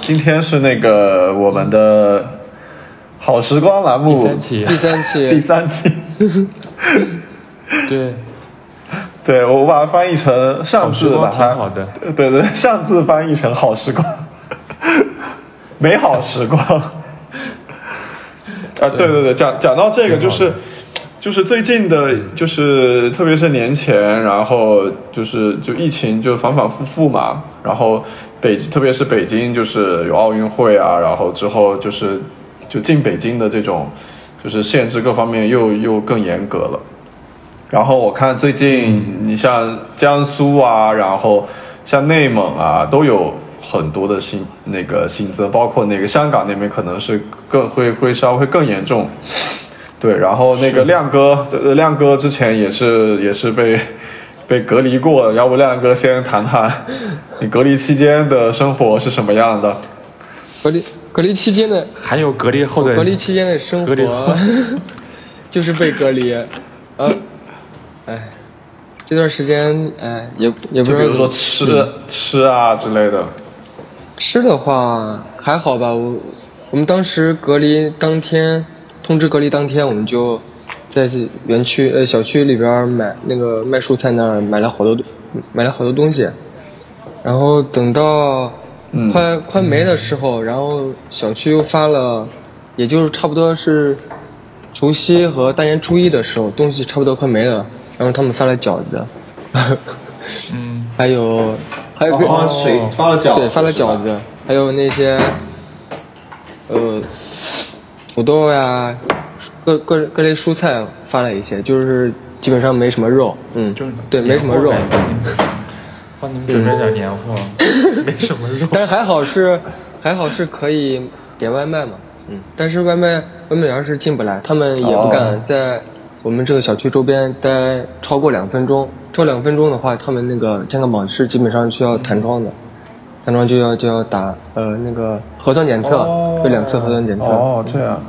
今天是那个我们的好时光栏目。第三期第三期。第，三期，对，对我把它翻译成上好时光字把它挺好的。对对，上次翻译成好时光，美好时光。啊，对对对，讲讲到这个，就是就是最近的，就是特别是年前，然后就是就疫情就反反复复嘛，然后北特别是北京就是有奥运会啊，然后之后就是就进北京的这种就是限制各方面又又更严格了。然后我看最近你像江苏啊，然后像内蒙啊，都有很多的新那个新增，包括那个香港那边可能是更会会稍微更严重。对，然后那个亮哥，呃亮哥之前也是也是被被隔离过，要不亮哥先谈谈你隔离期间的生活是什么样的？隔离隔离期间的还有隔离后的隔离期间的生活，就是被隔离，呃，哎，这段时间哎也也不知道比如说吃、吃啊之类的。吃的话还好吧，我我们当时隔离当天通知隔离当天，我们就在园区呃小区里边买那个卖蔬菜那儿买了好多买了好多东西，然后等到嗯。快、快没的时候，然后小区又发了，也就是差不多是除夕和大年初一的时候，东西差不多快没了，然后他们发了饺子，嗯，还有。还有个、发了水发了饺子对，发了饺子，还有那些，呃，土豆呀，各各各类蔬菜发了一些，就是基本上没什么肉，嗯就是，对，没什么肉，帮你们准备点年货，没什么肉。但是还好是还好是可以点外卖嘛，嗯，但是外卖外卖员是进不来，他们也不哦敢在我们这个小区周边待超过两分钟，超两分钟的话，他们那个健康宝是基本上需要弹窗的。弹窗就要就要打呃那个核酸检测，有两次核酸检测。哦，这样。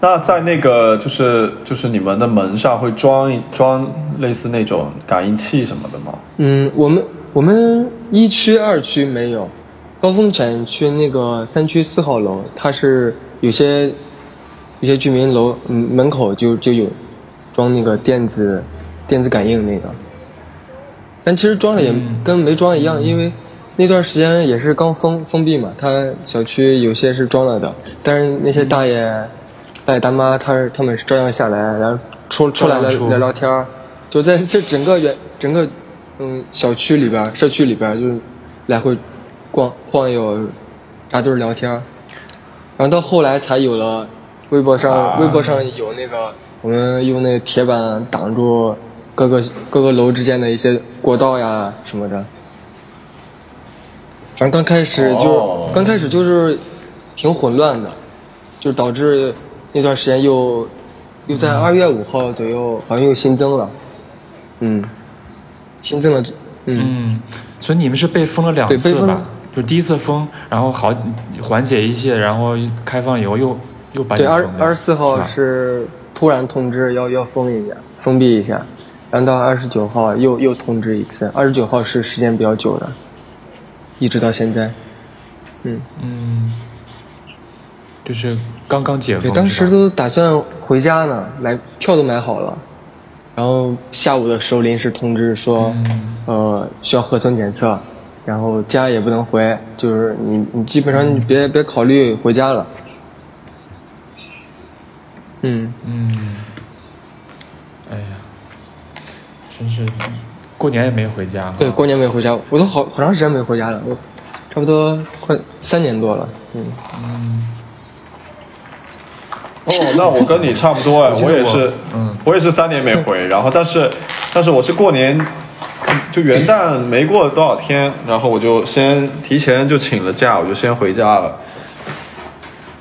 那在那个就是就是你们的门上会装一装类似那种感应器什么的吗？嗯，我们我们一区、二区没有，高峰产区那个三区四号楼，它是有些有些居民楼嗯门口就就有装那个电子电子感应那个，但其实装了也嗯。跟没装一样，因为那段时间也是刚封封闭嘛，他小区有些是装了的，但是那些大爷、大爷大妈他他们是照样下来，然后出出来聊照样出聊聊天儿，就在这整个园整个嗯小区里边社区里边就是来回逛晃悠，扎堆儿聊天儿，然后到后来才有了微博上、啊。微博上有那个我们用那个铁板挡住各个各个楼之间的一些过道呀什么的。反正刚开始就、哦。刚开始就是挺混乱的，就导致那段时间又又在二月五号左右好像又新增了，嗯，新增了，嗯，嗯，所以你们是被封了两次吧？就第一次封，然后好缓解一切，然后开放以后又又把对，二二十四号是突然通知要要封一下，封闭一下，然后到二十九号又又通知一次，二十九号是时间比较久的，一直到现在，嗯，嗯，就是刚刚解对，封，当时都打算回家呢，买票都买好了，然后下午的时候临时通知说，嗯。呃，需要核酸检测，然后家也不能回，就是你你基本上你别别考虑回家了，嗯。嗯，哎呀，真是过年也没回家。对，过年没回家，我都好好长时间没回家了，我差不多快三年多了。嗯，嗯，哦，那我跟你差不多哎，我也是，嗯我也是三年没回，然后但是但是我是过年就元旦没过多少天，然后我就先提前就请了假，我就先回家了。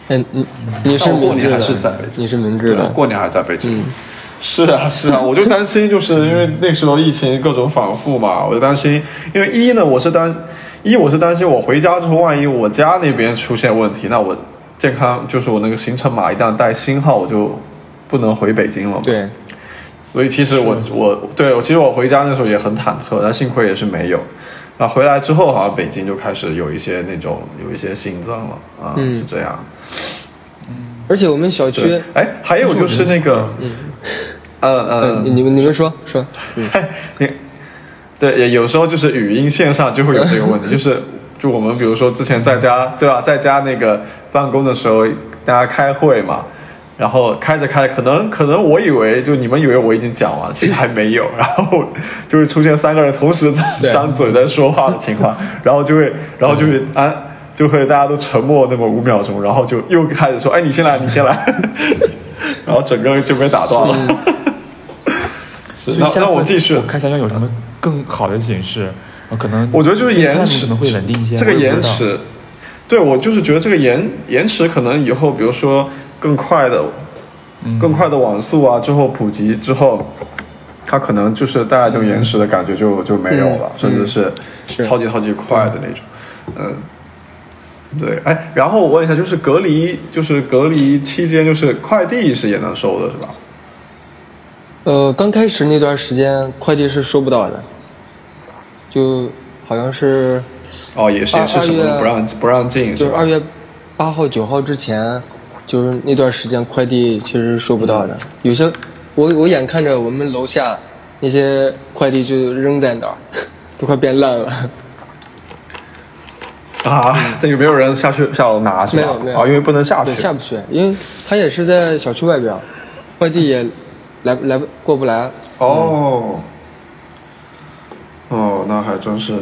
哎，你你是过明智的，年还是在北京你是明智的。过年还在北京。嗯，是啊，是啊，我就担心，就是因为那时候疫情各种反复嘛，我就担心，因为一呢，我是担一我是担心我回家之后，万一我家那边出现问题，那我健康就是我那个行程码一旦带星号，我就不能回北京了嘛。对，所以其实我我对我其实我回家那时候也很忐忑，但幸亏也是没有。那回来之后，好像北京就开始有一些那种有一些新增了啊，嗯是这样。而且我们小区，，哎，还有就是那个，嗯，嗯呃，嗯，你们你们说说，嗯，你对，也有时候就是语音线上就会有这个问题，就是就我们比如说之前在家对吧，在家那个办公的时候，大家开会嘛，然后开着开着，可能可能我以为就你们以为我已经讲完，其实还没有，然后就会出现三个人同时张嘴在说话的情况，然后就会然后就会啊。就会大家都沉默那么五秒钟，然后就又开始说：“哎，你先来，你先来。”然后整个就被打断了。是，那那我继续我。看想想有什么更好的形式，呃可能我觉得就是延迟可能会稳定一些。这个延迟，对我就是觉得这个延延迟可能以后，比如说更快的、嗯更快的网速啊，之后普及之后，它可能就是大家这种延迟的感觉就就没有了，嗯甚至是是超级超级快的那种，嗯。对，哎，然后我问一下，就是隔离，就是隔离期间，就是快递是也能收的，是吧？呃，刚开始那段时间快递是收不到的，就好像是哦，也是也是什么不让不让进，就是二月八号、九号之前，就是那段时间快递其实是收不到的。有些我我眼看着我们楼下那些快递就扔在那儿，都快变烂了。啊，但有没有人下去下楼拿是吧？没有没有啊，因为不能下去。下不去，因为他也是在小区外边儿，快递也来来不过不来。哦，哦，那还真是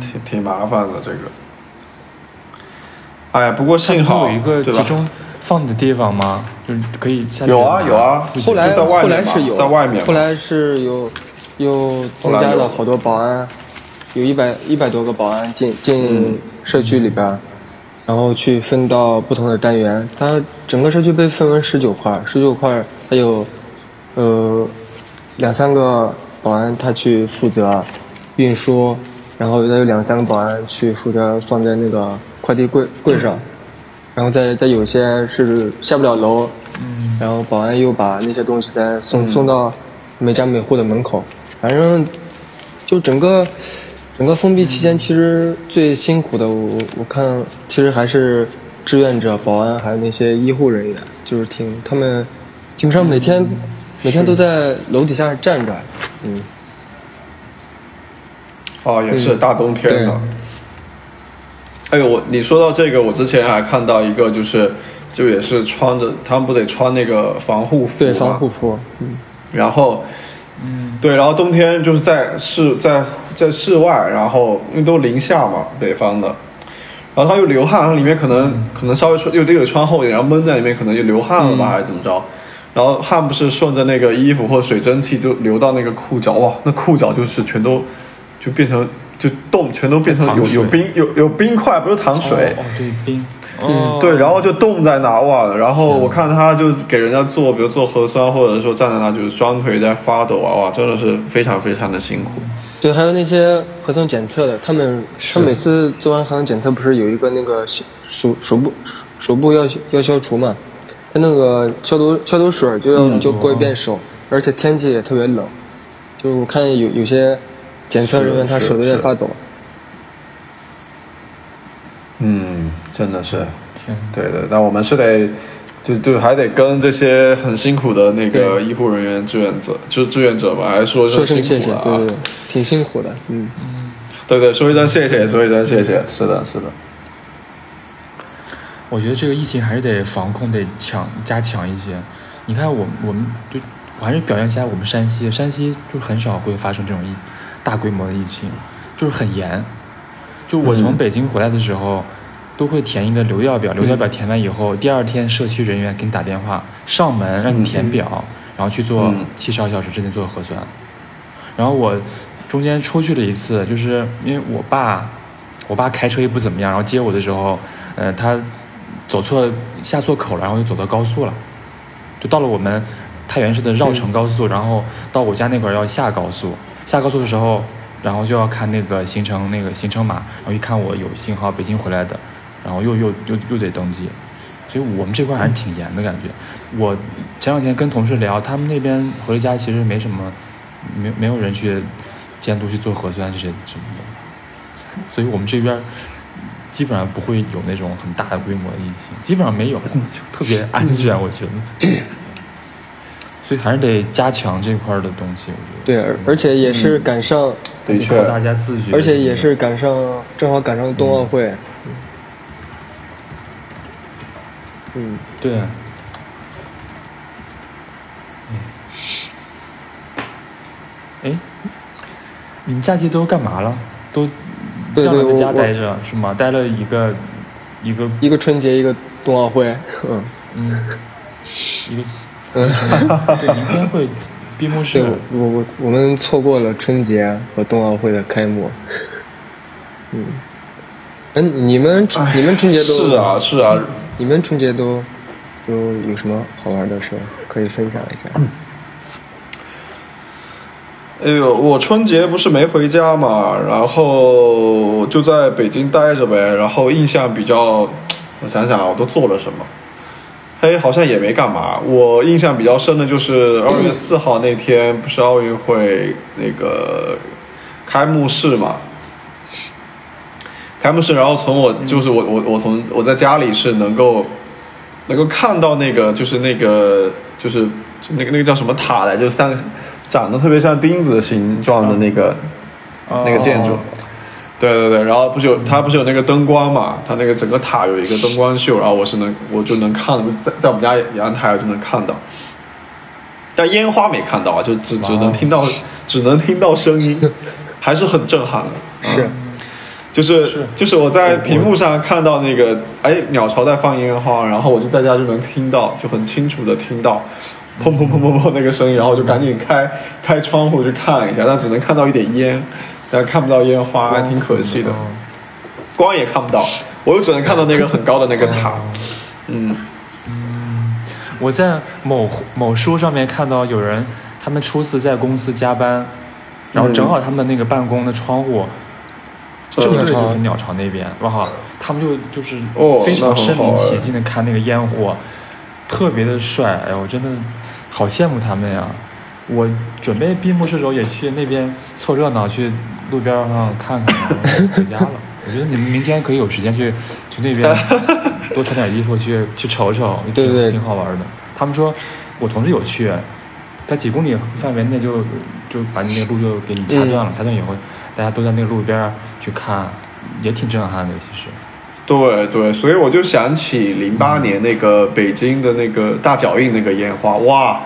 挺挺麻烦的这个。哎呀，不过幸好有一个？集中放的地方吗？就是可以下去有啊有啊后来在外面后来是有，在外面后来是有又增加了好多保安，有一百一百多个保安进进社区里边，然后去分到不同的单元。它整个社区被分为十九块，十九块它有呃两三个保安他去负责运输，然后再有两三个保安去负责放在那个快递柜柜上。然后再再有些是下不了楼，嗯然后保安又把那些东西再送、送到每家每户的门口，反正就整个整个封闭期间，其实最辛苦的我我看其实还是志愿者、保安还有那些医护人员，就是挺他们基本上每天、每天都在楼底下站着，嗯，哦，也是嗯。大冬天的。对。哎呦，我你说到这个，我之前还看到一个，就是就也是穿着，他们不得穿那个防护服对防护服，嗯，然后，嗯，对，然后冬天就是在室在在室外，然后因为都零下嘛，北方的，然后他又流汗，然后里面可能、可能稍微穿又得穿厚一点，然后闷在里面可能就流汗了吧，嗯还是怎么着？然后汗不是顺着那个衣服或者水蒸气就流到那个裤脚，哇，那裤脚就是全都就变成就冻，全都变成有有冰有有冰块，不是糖水。哦，哦对冰，嗯哦对，然后就冻在那哇，然后我看他就给人家做，比如做核酸，或者说站在那就是双腿在发抖啊，哇，真的是非常非常的辛苦。对，还有那些核酸检测的，他们他每次做完核酸检测不是有一个那个消手手部手部要要消除嘛？他那个消毒消毒水就要、嗯就过一遍手，而且天气也特别冷，就是我看有有些检测人员他手都在是发抖。嗯，真的是，天，对的。但我们是得，就就还得跟这些很辛苦的那个医护人员、志愿者，就是志愿者吧，还是说说声谢谢，对对对，挺辛苦的，嗯。对对，说一声谢谢，说一声谢谢，是的，是的。我觉得这个疫情还是得防控得强加强一些。你看我我们就我还是表扬一下我们山西，山西就很少会发生这种疫大规模的疫情，就是很严。就我从嗯。北京回来的时候，都会填一个流调表，流调表填完以后，第二天社区人员给你打电话上门让你填表，然后去做嗯。七十二小时之内做核酸。然后我中间出去了一次，就是因为我爸，我爸开车也不怎么样，然后接我的时候，呃，他走错下错口了，然后就走到高速了，就到了我们太原市的绕城高速，然后到我家那块儿要下高速，下高速的时候，然后就要看那个行程那个行程码，然后一看我有信号，北京回来的，然后又又又又得登记，所以我们这块还是挺严的感觉。我前两天跟同事聊，他们那边回家其实没什么，没没有人去监督去做核酸这些什么的。所以我们这边基本上不会有那种很大的规模的疫情，基本上没有，就特别安全，我觉得。所以还是得加强这块的东西，我觉得。对，而而且也是赶上，的确靠大家自觉。而且也是赶上，正好赶上冬奥会。嗯，对。哎，你们假期都干嘛了？都对对在家待着是吗？待了一个一个一个春节，一个冬奥会。嗯嗯，一个嗯，对，明天会闭幕式。我我我们错过了春节和冬奥会的开幕。嗯，嗯，你们你们春节都是啊是啊，你们春节都都有什么好玩的事可以分享一下？哎呦，我春节不是没回家嘛，然后就在北京待着呗。然后印象比较，我想想啊，我都做了什么？嘿，好像也没干嘛。我印象比较深的就是二月四号那天，不是奥运会那个开幕式嘛？开幕式，然后从我就是我我我从我在家里是能够能够看到那个就是那个就是那个那个叫什么塔来，就三个。长得特别像钉子形状的那个那个建筑，对对对，然后不是有它不是有那个灯光嘛？它那个整个塔有一个灯光秀，然后我是能我就能看在在我们家阳台就能看到，但烟花没看到啊，就只只能听到 只能听到声音，还是很震撼的。是，就是就是我在屏幕上看到那个哎鸟巢在放烟花，然后我就在家就能听到，就很清楚的听到。砰砰砰砰砰那个声音，然后就赶紧开开窗户去看一下，但只能看到一点烟，但看不到烟花，还挺可惜的。光也看不到，我又只能看到那个很高的那个塔。嗯嗯，我在某某书上面看到有人，他们初次在公司加班，然后正好他们那个办公的窗户正对就是鸟巢那边，哇，他们就就是非常身临其境的看那个烟火，特别的帅，哎呦，真的。好羡慕他们呀！我准备闭幕式时候也去那边凑热闹，去路边上看看，回家了。我觉得你们明天可以有时间去去那边 多穿点衣服，去去瞅瞅，挺挺好玩的。他们说，我同事有去，在几公里范围内就就把你那个路就给你掐断了，掐断以后大家都在那个路边去看，也挺震撼的。其实，对对，所以我就想起零八年那个北京的那个大脚印那个烟花，哇！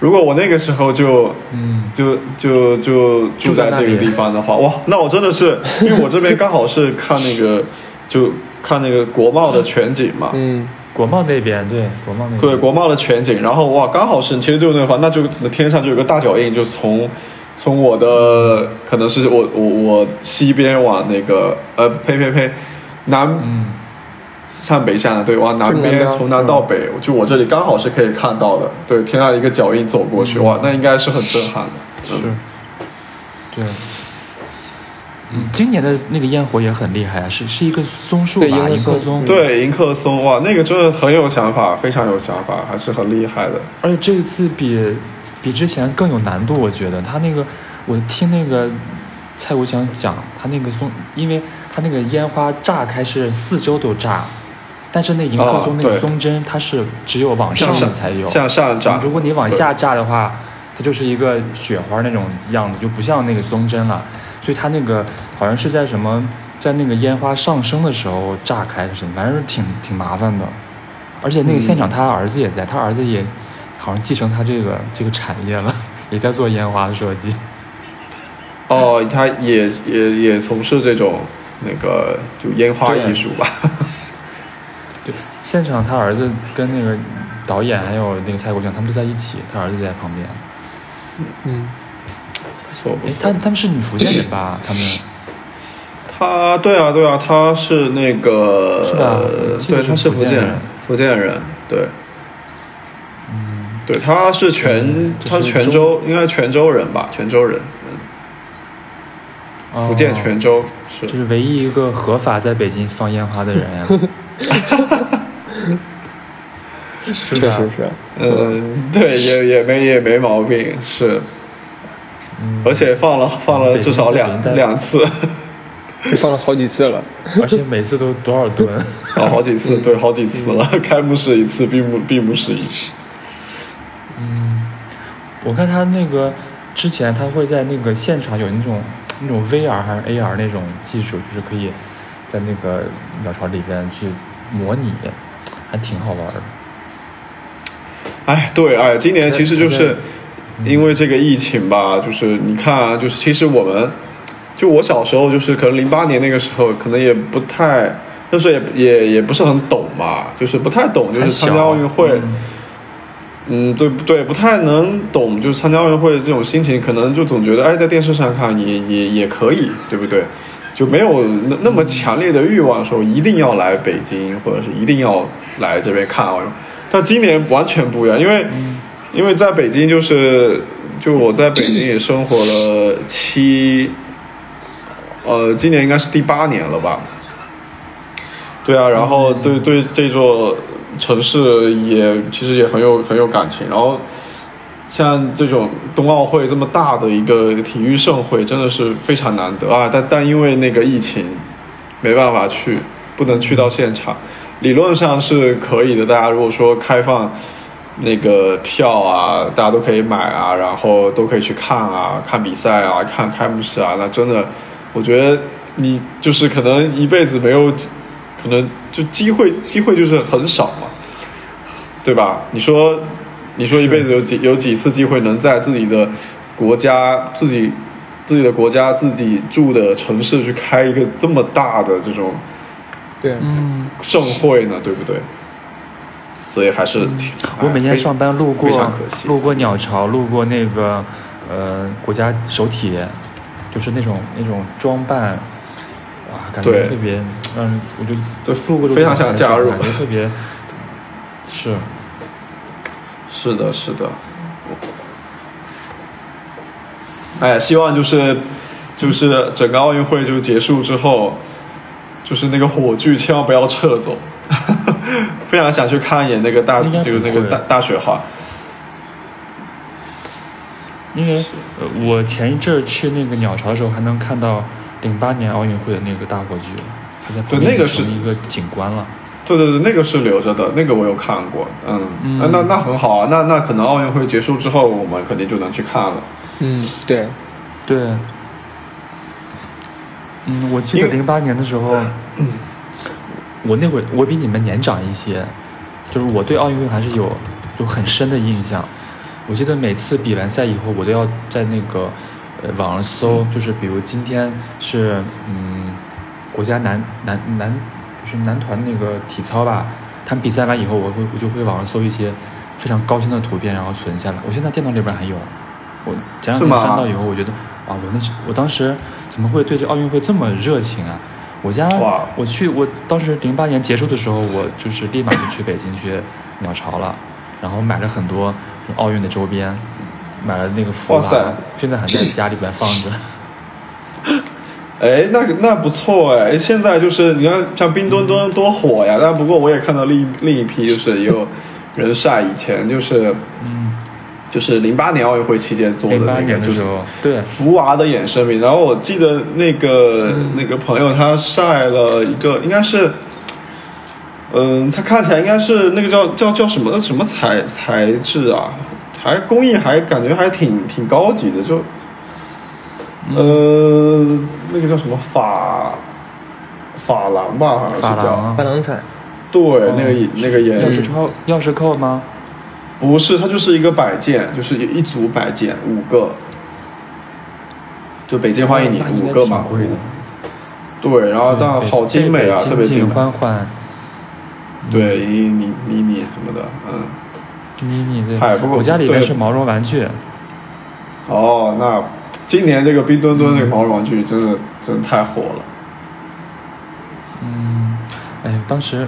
如果我那个时候就，嗯，就就就住在这个地方的话，哇，那我真的是，因为我这边刚好是看那个，就看那个国贸的全景嘛，嗯，国贸那边对，国贸那边。对国贸的全景，然后哇，刚好是其实就那个方，那就天上就有个大脚印，就从从我的可能是我我我西边往那个呃呸呸呸南。上北下的，对，往南边从南到北，就我这里刚好是可以看到的，对，天上一个脚印走过去，哇，那应该是很震撼的，是，对，嗯，今年的那个烟火也很厉害啊，是是一个松树吧，迎客松，对，迎客松，哇，那个真的很有想法，非常有想法，还是很厉害的，而且这一次比比之前更有难度，我觉得他那个，我听那个蔡国强讲，他那个松，因为他那个烟花炸开是四周都炸。但是那迎客松那个松针，它是只有往上的才有。向上炸。如果你往下炸的话，它就是一个雪花那种样子，就不像那个松针了。所以它那个好像是在什么，在那个烟花上升的时候炸开什么，反正挺挺麻烦的。而且那个现场他儿子也在，他儿子也好像继承他这个这个产业了，也在做烟花的设计。哦，他也也也从事这种那个就烟花艺术吧。现场他儿子跟那个导演还有那个蔡国强他们都在一起，他儿子在旁边。嗯，不错不错。他他们是你福建人吧？他们。他对啊对啊，他是那个是吧？对，他是福建人，福建人对。嗯，对，他是泉，他是泉州，应该泉州人吧？泉州人，嗯。福建泉州是。这是唯一一个合法在北京放烟花的人呀。确实是，嗯，对，也也没也没毛病，是，嗯而且放了放了至少两两次，放了好几次了。而且每次都多少吨？哦，好几次，对，好几次了。开幕式一次，闭幕闭幕式一次。嗯，我看他那个之前他会在那个现场有那种那种 VR 还是 AR 那种技术，就是可以在那个鸟巢里边去模拟，还挺好玩的。哎，对，哎，今年其实就是因为这个疫情吧，就是你看啊，就是其实我们，就我小时候就是可能零八年那个时候，可能也不太，那时候也也也不是很懂嘛，就是不太懂，就是参加奥运会。嗯嗯，对不对？不太能懂，就是参加奥运会的这种心情，可能就总觉得，哎，在电视上看也也也可以，对不对？就没有那那么强烈的欲望说一定要来北京，或者是一定要来这边看奥运。但今年完全不一样，因为、因为在北京就是就我在北京也生活了七，呃，今年应该是第八年了吧？对啊，然后对对这座城市也其实也很有很有感情，然后像这种冬奥会这么大的一个体育盛会，真的是非常难得啊！但但因为那个疫情，没办法去，不能去到现场。理论上是可以的，大家如果说开放那个票啊，大家都可以买啊，然后都可以去看啊，看比赛啊，看开幕式啊，那真的，我觉得你就是可能一辈子没有，可能就机会机会就是很少嘛，对吧？你说，你说一辈子有几有几次机会能在自己的国家、自己自己的国家、自己住的城市去开一个这么大的这种对，嗯，盛会呢，对不对？所以还是挺，我每天上班路过路过鸟巢，路过那个呃国家首体，就是那种那种装扮，哇，感觉特别让人，我就对路过路过非常想加入感觉特别 是。是的，是的。哎，希望就是就是整个奥运会就结束之后，就是那个火炬千万不要撤走，非常想去看一眼那个大就是那个大大雪花。因为呃，我前一阵儿去那个鸟巢的时候，还能看到零八年奥运会的那个大火炬，它在旁边对那个是成一个景观了。对对对，那个是留着的，那个我有看过，嗯，嗯啊那那很好啊，那那可能奥运会结束之后，我们肯定就能去看了。嗯，对，对，嗯，我记得零八年的时候，我那会儿我比你们年长一些，就是我对奥运会还是有有很深的印象。我记得每次比完赛以后，我都要在那个呃网上搜，就是比如今天是嗯国家男男男就是男团那个体操吧，他们比赛完以后，我会我就会网上搜一些非常高清的图片，然后存下来。我现在电脑里边还有。我前两天翻到以后，我觉得啊，我那是我当时怎么会对这奥运会这么热情啊？我家哇我去，我当时零八年结束的时候，我就是立马就去北京去鸟巢了，然后买了很多奥运的周边，买了那个福娃，现在还在家里边放着。哎，那个那不错哎，现在就是你看像冰墩墩多火呀，但不过我也看到另一另一批就是也有人晒以前就是嗯，就是零八年奥运会期间做的那个就是对，福娃的衍生品，然后我记得那个、那个朋友他晒了一个，应该是，嗯，他看起来应该是那个叫叫叫什么什么材材质啊，还工艺还感觉还挺挺高级的，就，呃，那个叫什么法珐琅吧，好像是叫，珐琅彩，对，那个那个也钥匙扣钥匙扣吗？不是，它就是一个摆件，就是一组摆件，五个，就北京欢迎你五个嘛，贵的。对，然后但好精美啊，特别精美，欢欢，对，你你你你什么的，嗯，妮妮对。嗨不，过我家里面是毛绒玩具，哦，那今年这个冰墩墩这个毛绒玩具真的真的太火了，嗯，哎，当时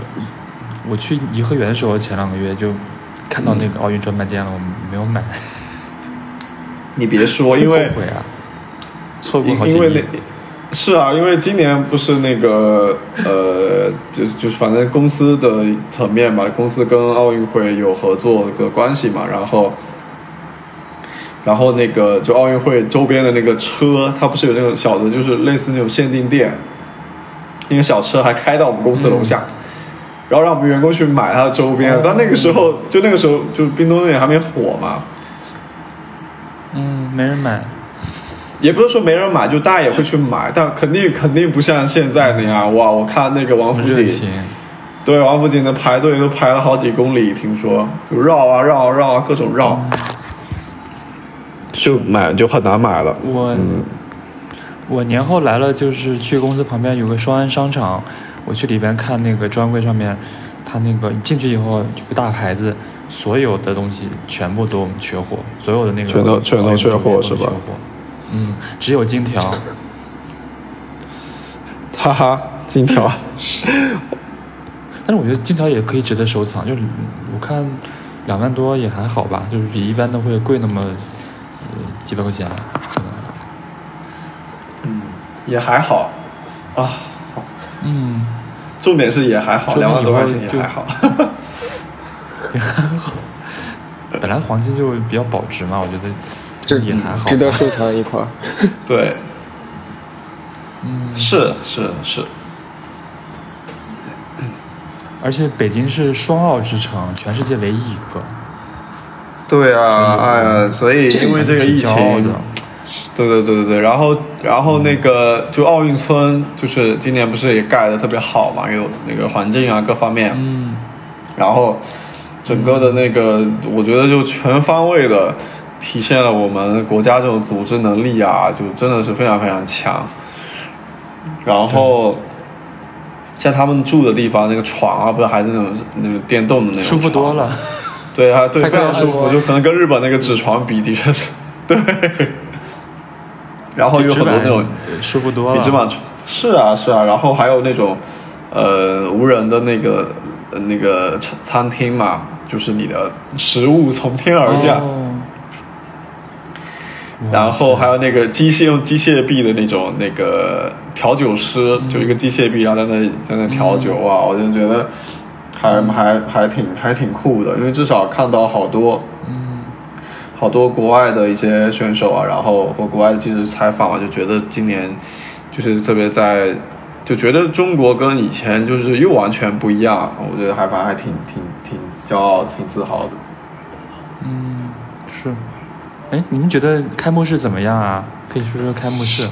我去颐和园的时候，前两个月就看到那个奥运专卖店了，我没有买，你别说，因为后悔啊，错过好几年。是啊，因为今年不是那个呃，就就是反正公司的层面吧，公司跟奥运会有合作的关系嘛，然后，然后那个就奥运会周边的那个车，它不是有那种小的，就是类似那种限定店，那个小车还开到我们公司楼下，然后让我们员工去买它的周边。哦但那个时候就那个时候就冰墩墩也还没火嘛，嗯，没人买。也不是说没人买，就大家也会去买，但肯定肯定不像现在那样。哇！我看那个王府井。对，王府井的排队都排了好几公里，听说。就绕啊绕啊绕啊，各种绕，就买就很难买了。我、嗯。我年后来了，就是去公司旁边有个双安商场，我去里边看那个专柜上面，他那个进去以后有个大牌子，所有的东西全部都缺货，所有的那个全都全都缺货是吧嗯，只有金条。哈哈，金条，但是我觉得金条也可以值得收藏，就是我看两万多也还好吧，就是比一般都会贵那么呃几百块钱。嗯，也还好啊。嗯，重点是也还好，两万多块钱也还好。也还好。本来黄金就比较保值嘛，我觉得这也还好吧。值得收藏一块儿。对，嗯，是是是，而且北京是双奥之城，全世界唯一一个。对啊，哎呀，所以因为这个疫挺骄傲情的，对对对对对，然后然后那个就奥运村，就是今年不是也盖的特别好嘛，有那个环境啊各方面，嗯，然后整个的那个，我觉得就全方位的体现了我们国家这种组织能力啊，就真的是非常非常强。然后像他们住的地方，那个床啊，不是还是那种那种电动的那种，舒服多了。。对啊，对，非常舒服，就可能跟日本那个纸床比，的确是，对。然后有很多那种舒服多了。比纸板床，是啊是啊，然后还有那种呃无人的那个呃那个餐餐厅嘛，就是你的食物从天而降，哦然后还有那个机械用机械臂的那种那个调酒师，嗯就一个机械臂，然后在那在那调酒啊，我就觉得还还还挺还挺酷的，因为至少看到好多嗯，好多国外的一些选手啊，然后和国外的记者采访啊，就觉得今年就是特别在，就觉得中国跟以前就是又完全不一样，我觉得还反还挺挺挺骄傲、挺自豪的。嗯，是。哎，你们觉得开幕式怎么样啊？可以说说开幕式。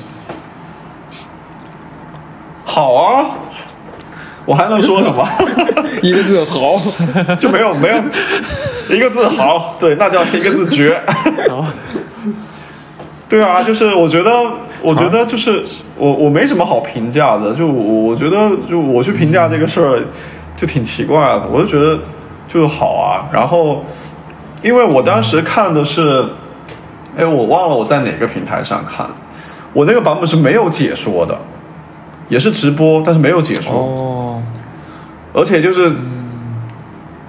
好啊，我还能说什么？一个字好，就没有没有。一个字好，对，那叫一个字绝。好，对啊，就是我觉得，我觉得就是我我没什么好评价的，就我我觉得就我去评价这个事儿，就挺奇怪的，我就觉得就是好啊。然后，因为我当时看的是，哎，我忘了我在哪个平台上看，我那个版本是没有解说的，也是直播，但是没有解说，哦，而且就是。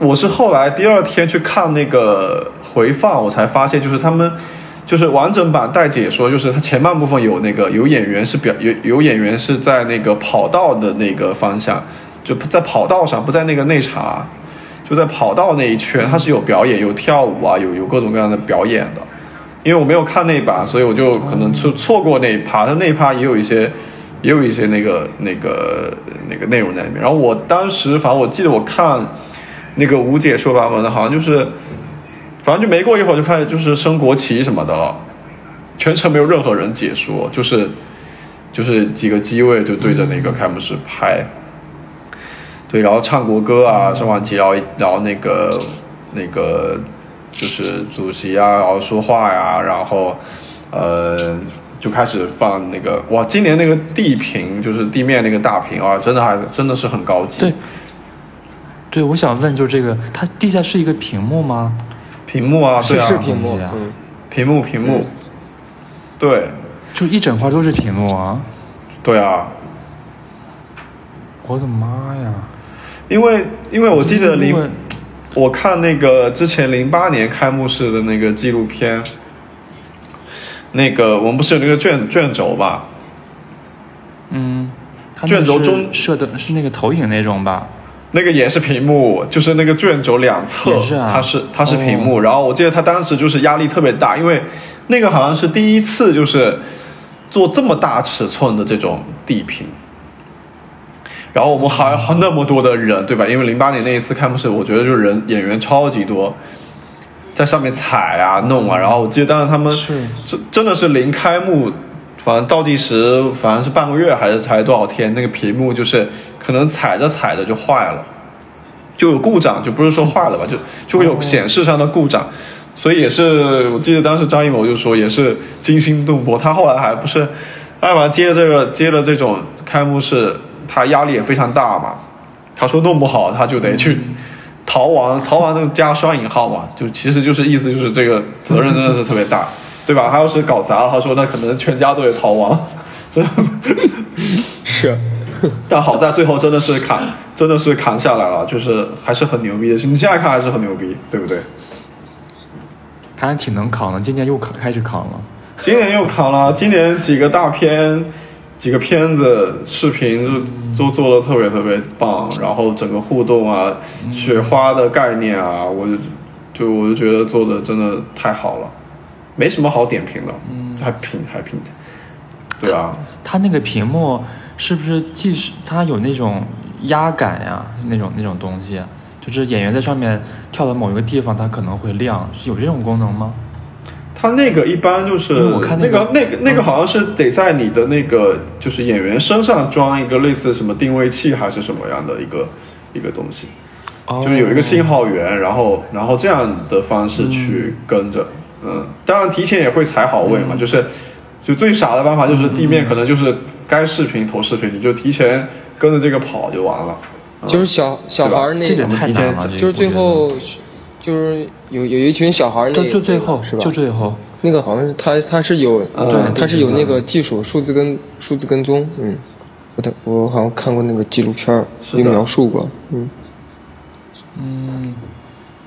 我是后来第二天去看那个回放，我才发现，就是他们就是完整版带解说，就是它前半部分有那个有演员是表有有演员是在那个跑道的那个方向，就在跑道上，不在那个内场，就在跑道那一圈，它是有表演，有跳舞啊，有有各种各样的表演的。因为我没有看那一版，所以我就可能错错过那一趴，他那一趴也有一些。也有一些那个那个那个内容在里面，然后我当时反正我记得我看那个无解说版本的，好像就是，反正就没过一会儿就开始就是升国旗什么的。了，全程没有任何人解说，就是就是几个机位就对着那个开幕式拍，对，然后唱国歌啊，升完旗，然后然后那个那个就是主席啊，然后说话呀，然后呃就开始放那个哇，今年那个地屏就是地面那个大屏啊，真的还真的是很高级，对，对，我想问，就这个，它地下是一个屏幕吗？屏幕啊，对啊，是是屏幕屏幕屏幕，对。就一整块都是屏幕啊！对啊，我的妈呀！因为因为我记得零因为我看那个之前零八年开幕式的那个纪录片，那个我们不是有那个卷卷轴吧？嗯，卷轴中设的是那个投影那种吧？那个也是屏幕，就是那个卷轴两侧，是啊它是它是屏哦幕。然后我记得他当时就是压力特别大，因为那个好像是第一次就是做这么大尺寸的这种地屏。然后我们还还那么多的人，对吧？因为零八年那一次开幕式，我觉得就是人演员超级多，在上面踩啊弄啊。然后我记得当时他们是真真的是临开幕，反正倒计时，反正是半个月还是才多少天，那个屏幕就是可能踩着踩着就坏了，就有故障，就不是说坏了吧，就就会有显示上的故障。所以也是，我记得当时张艺谋就说也是惊心动魄。他后来还不是，艾玛接这个接了这种开幕式，他压力也非常大嘛。他说弄不好他就得去逃亡，逃亡那个加双引号嘛，就其实就是意思就是这个责任真的是特别大，对吧？他要是搞砸了，他说那可能全家都得逃亡。是，但好在最后真的是扛，真的是扛下来了，就是还是很牛逼的。你现在看还是很牛逼，对不对？他还挺能扛的，今年又扛开始扛了。今年又扛了，今年几个大片、几个片子、视频就都做的特别特别棒，然后整个互动啊、雪花的概念啊，我就就我就觉得做的真的太好了，没什么好点评的，嗯，还评还评，对啊，它那个屏幕是不是既是它有那种压感呀，那种那种东西，就是演员在上面跳到某一个地方，它可能会亮，是有这种功能吗？它那个一般就是我看那那个个那个那个好像是得在你的那个就是演员身上装一个类似什么定位器还是什么样的一个一个东西，哦就是有一个信号源，然后然后这样的方式去跟着，嗯，当然提前也会踩好位嘛，就是就最傻的办法就是地面可能就是该视频投视频，你就提前跟着这个跑就完了，嗯。就是小小孩儿那这个种，太难了，就是最后就是有有一群小孩儿那得就就最后是吧？就最后，那个好像是他他是有嗯对他是有那个技术数字跟数字跟踪，嗯，我的我好像看过那个纪录片描述过，嗯，嗯，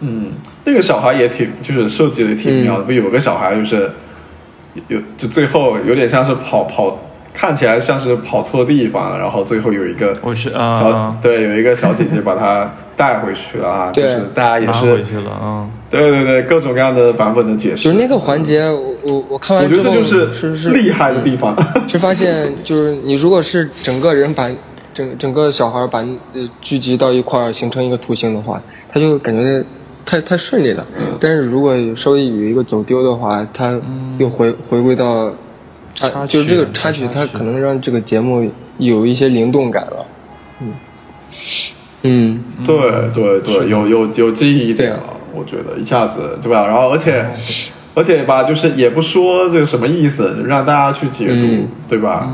嗯，那个小孩也挺，就是设计的挺妙的。不有个小孩就是有，就最后有点像是跑跑，看起来像是跑错地方了，然后最后有一个我是小、啊，对，有一个小姐姐把他带回去了啊，就对是大家也是回去了，啊，对对对，各种各样的版本的解释。就是那个环节，我我我看完之后得这就是是是厉害的地方。就发现就是你如果是整个人把整整个小孩把呃聚集到一块儿形成一个图形的话，他就感觉太太顺利了。但是如果稍微有一个走丢的话，他又回回归到插插就是这个插曲，插曲它可能让这个节目有一些灵动感了。嗯嗯，对对对，有有有记忆点了，我觉得一下子对吧？然后而且而且吧，就是也不说这个什么意思，让大家去解读，嗯对吧？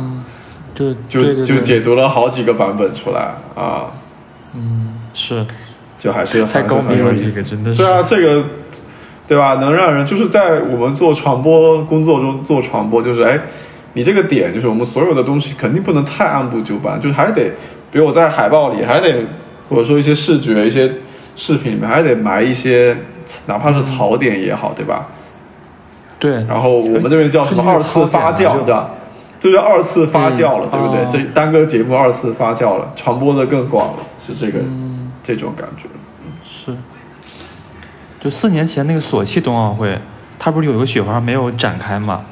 就就就解读了好几个版本出来啊，嗯，是就还是太高明了，这个真的是，对啊，这个对吧？能让人就是在我们做传播工作中做传播，就是哎，你这个点就是我们所有的东西肯定不能太按部就班，就是还得，比如我在海报里还得，或者说一些视觉、一些视频里面还得埋一些，哪怕是槽点也好，对吧？对，然后我们这边叫什么哎二次发酵，这个对吧？这叫二次发酵了，对不对？哦这单个节目二次发酵了，传播的更广了，是这个、嗯这种感觉。是，就四年前那个索契冬奥会，它不是有一个雪花没有展开嘛？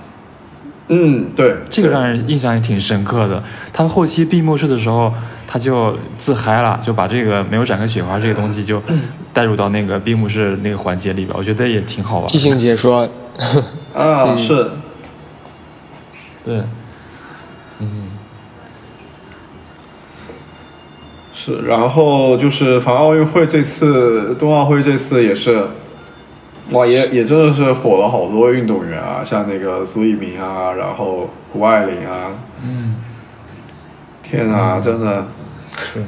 嗯，对，这个让人印象也挺深刻的。他后期闭幕式的时候，他就自嗨了，就把这个没有展开雪花这个东西就带入到那个闭幕式那个环节里边，我觉得也挺好玩即。兴解说，啊，嗯是。对，嗯，是，然后就是反正奥运会这次，冬奥会这次也是，哇，也也真的是火了好多运动员啊，像那个苏翊鸣啊，然后谷爱凌啊，嗯，天啊，真的，是。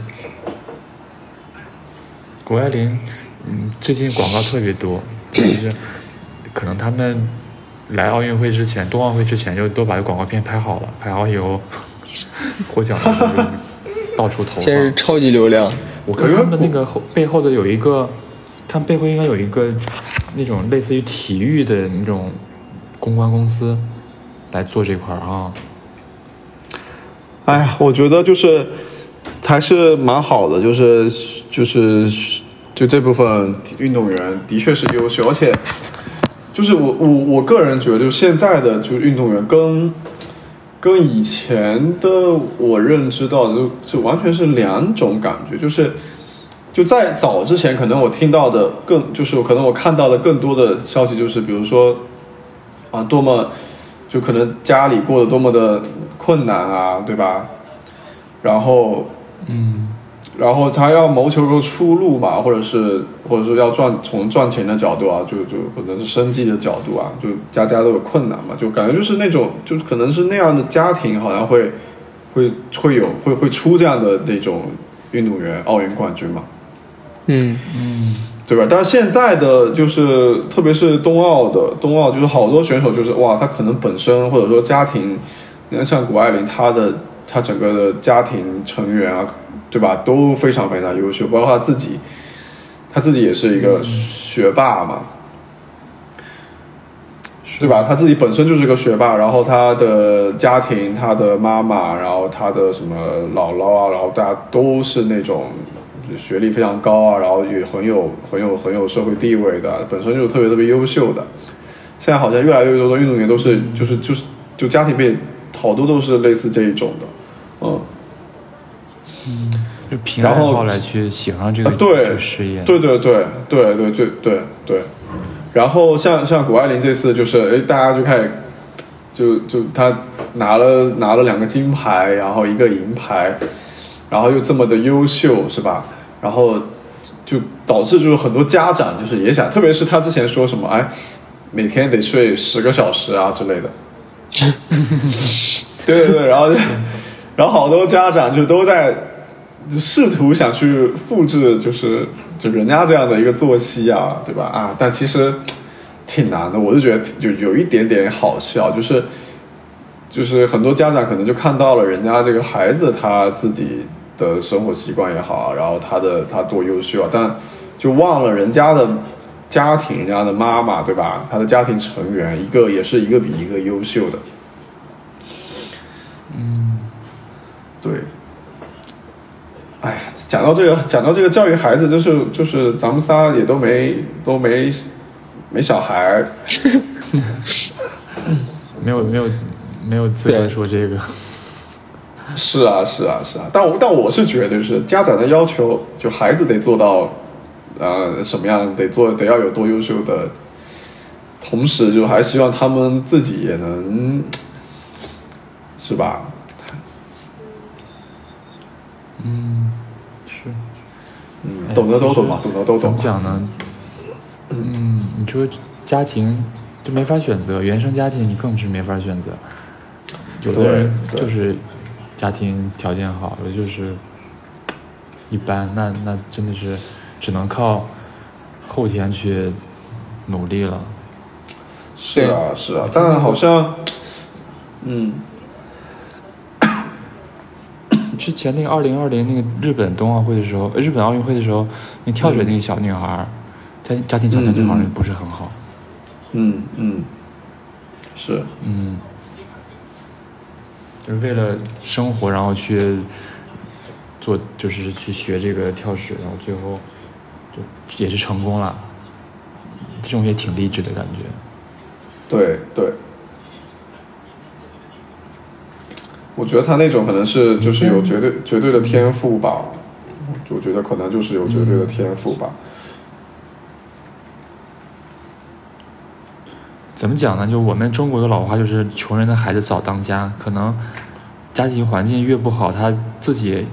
谷爱凌，嗯，最近广告特别多，就是 可能他们来奥运会之前，冬奥会之前就都把这广告片拍好了，拍好以后，获奖的时候到处投现在是。超级流量。我看他们那个后背后的有一个，他背后应该有一个那种类似于体育的那种公关公司来做这块儿啊。哎呀，我觉得就是还是蛮好的，就是就是就这部分运动员的确是优秀，而且就是我我我个人觉得，就现在的就是运动员跟跟以前的我认知到的就就完全是两种感觉，就是就在早之前，可能我听到的更就是可能我看到的更多的消息就是，比如说啊，多么就可能家里过得多么的困难啊，对吧？然后嗯然后他要谋求个出路嘛，或者是或者说要赚从赚钱的角度啊，就就可能是生计的角度啊，就家家都有困难嘛，就感觉就是那种就可能是那样的家庭好像会会会有会会出这样的那种运动员奥运冠军嘛，嗯嗯对吧？但是现在的就是特别是冬奥的冬奥，就是好多选手就是哇，他可能本身或者说家庭，你看像谷爱凌，她的她整个的家庭成员啊，对吧，都非常非常优秀，包括她自己，她自己也是一个学霸嘛，对吧？她自己本身就是个学霸，然后她的家庭，她的妈妈，然后她的什么姥姥啊，然后大家都是那种学历非常高啊，然后也很有很有很有社会地位的，本身就是特别特别优秀的。现在好像越来越多的运动员都是就是就是就家庭背景好多都是类似这一种的，嗯。就凭爱然后好来去喜欢上这个啊，对，这个事业，对对对对对对对对。然后像像谷爱凌这次就是，哎，大家就开始，就就她拿了拿了两个金牌，然后一个银牌，然后又这么的优秀，是吧？然后就导致就是很多家长就是也想，特别是他之前说什么，哎，每天得睡十个小时啊之类的。对对对，然后然后好多家长就都在就试图想去复制，就是就人家这样的一个作息啊，对吧？啊，但其实挺难的，我就觉得就有一点点好笑，就是就是很多家长可能就看到了人家这个孩子他自己的生活习惯也好啊，然后他的他多优秀啊，但就忘了人家的家庭，人家的妈妈，对吧？他的家庭成员一个也是一个比一个优秀的，嗯，对。哎呀，讲到这个，讲到这个教育孩子，就是就是咱们仨也都没都没没小孩，没有没有没有资格对说这个，是啊是啊是啊，但我但我是觉得，就是家长的要求，就孩子得做到，呃，什么样得做得要有多优秀的，同时就还希望他们自己也能，是吧？嗯，是，嗯，哎懂得都懂嘛，懂得都懂怎么。讲呢？嗯，你说家庭就没法选择，原生家庭你更是没法选择。有的人就是家庭条件好，有的就是一般，那那真的是只能靠后天去努力了。是啊是啊，但好像，嗯，之前那个二零二零那个日本冬奥会的时候，呃日本奥运会的时候，那跳水那个小女孩儿，她家庭条件正好像不是很好。嗯嗯，是，嗯，就是为了生活，然后去做，就是去学这个跳水，然后最后就也是成功了，这种也挺励志的感觉。对对。我觉得他那种可能是就是有绝对绝对的天赋吧，我觉得可能就是有绝对的天赋吧。怎么讲呢？就我们中国的老话就是“穷人的孩子早当家”，可能家庭环境越不好，他自己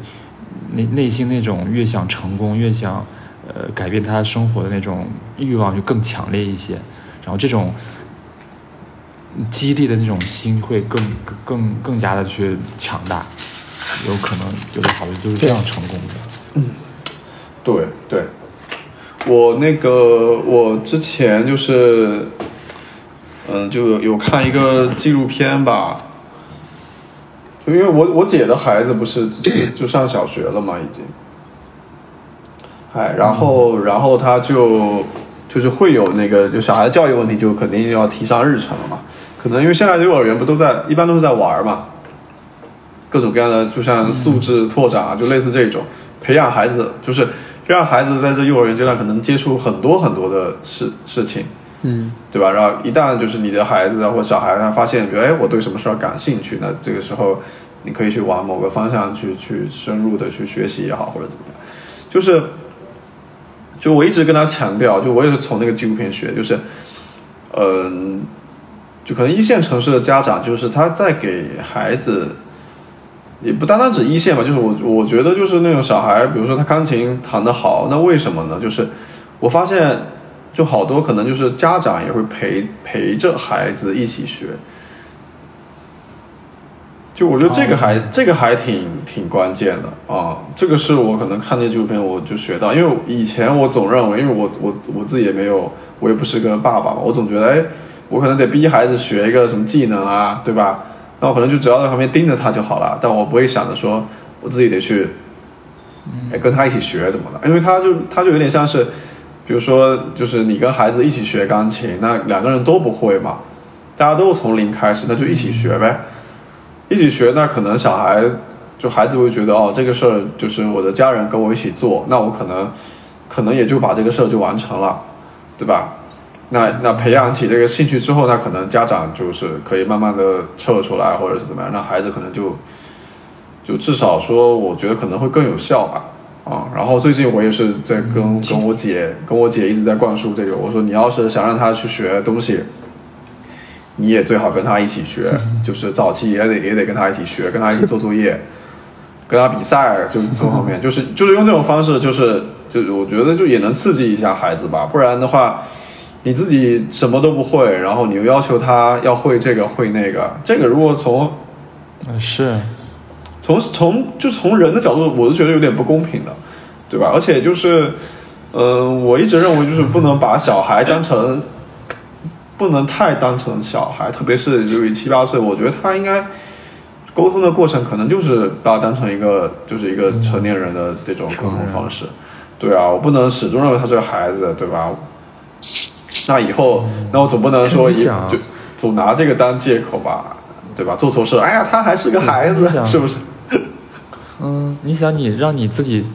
内内心那种越想成功、越想呃改变他生活的那种欲望就更强烈一些，然后这种激励的那种心会更更更更加的去强大，有可能有的好的就是这样成功的。嗯。对对，我那个我之前就是，嗯，就有看一个纪录片吧，就因为我我姐的孩子不是就上小学了嘛，已经，哎，然后然后他就就是会有那个就小孩教育问题，就肯定要提上日程了嘛，可能因为现在的幼儿园不都在一般都是在玩嘛，各种各样的，就像素质拓展啊，就类似这种，培养孩子，就是让孩子在这幼儿园阶段可能接触很多很多的事事情，嗯对吧？然后一旦就是你的孩子或者小孩他发现，比如哎我对什么事儿感兴趣，那这个时候你可以去往某个方向去去深入的去学习也好，或者怎么样，就是就我一直跟他强调，就我也是从那个纪录片学，就是嗯、就可能一线城市的家长，就是他在给孩子。也不单单指一线吧，就是我我觉得就是那种小孩，比如说他钢琴弹得好，那为什么呢？就是我发现就好多可能就是家长也会陪陪着孩子一起学，就我觉得这个还、这个还挺挺关键的啊，这个是我可能看这纪录片我就学到，因为以前我总认为，因为我我我自己也没有，我也不是个爸爸嘛，我总觉得哎，我可能得逼孩子学一个什么技能啊，对吧？那我可能就只要在旁边盯着他就好了，但我不会想着说我自己得去，哎，跟他一起学怎么的，因为他就他就有点像是，比如说就是你跟孩子一起学钢琴，那两个人都不会嘛，大家都从零开始，那就一起学呗，一起学，那可能小孩就孩子会觉得哦，这个事儿就是我的家人跟我一起做，那我可能可能也就把这个事儿就完成了，对吧？那那培养起这个兴趣之后，那可能家长就是可以慢慢的撤出来，或者是怎么样，让孩子可能就就至少说，我觉得可能会更有效吧。啊，然后最近我也是在跟跟我姐跟我姐一直在灌输这个，我说你要是想让她去学东西，你也最好跟他一起学，就是早期也得也得跟他一起学，跟他一起做作业，跟他比赛，就各方面，就是就是用这种方式，就是就我觉得就也能刺激一下孩子吧，不然的话，你自己什么都不会，然后你又要求他要会这个会那个，这个如果从嗯，是，从从就是从人的角度，我是觉得有点不公平的，对吧？而且就是，嗯、我一直认为就是不能把小孩当成，不能太当成小孩，特别是如果七八岁，我觉得他应该沟通的过程可能就是把他当成一个就是一个成年人的这种沟通方式。对啊，我不能始终认为他是个孩子，对吧？那以后，那我总不能说就总拿这个当借口吧，对吧？做错事，哎呀，他还是个孩子是不是？嗯，你想你让你自己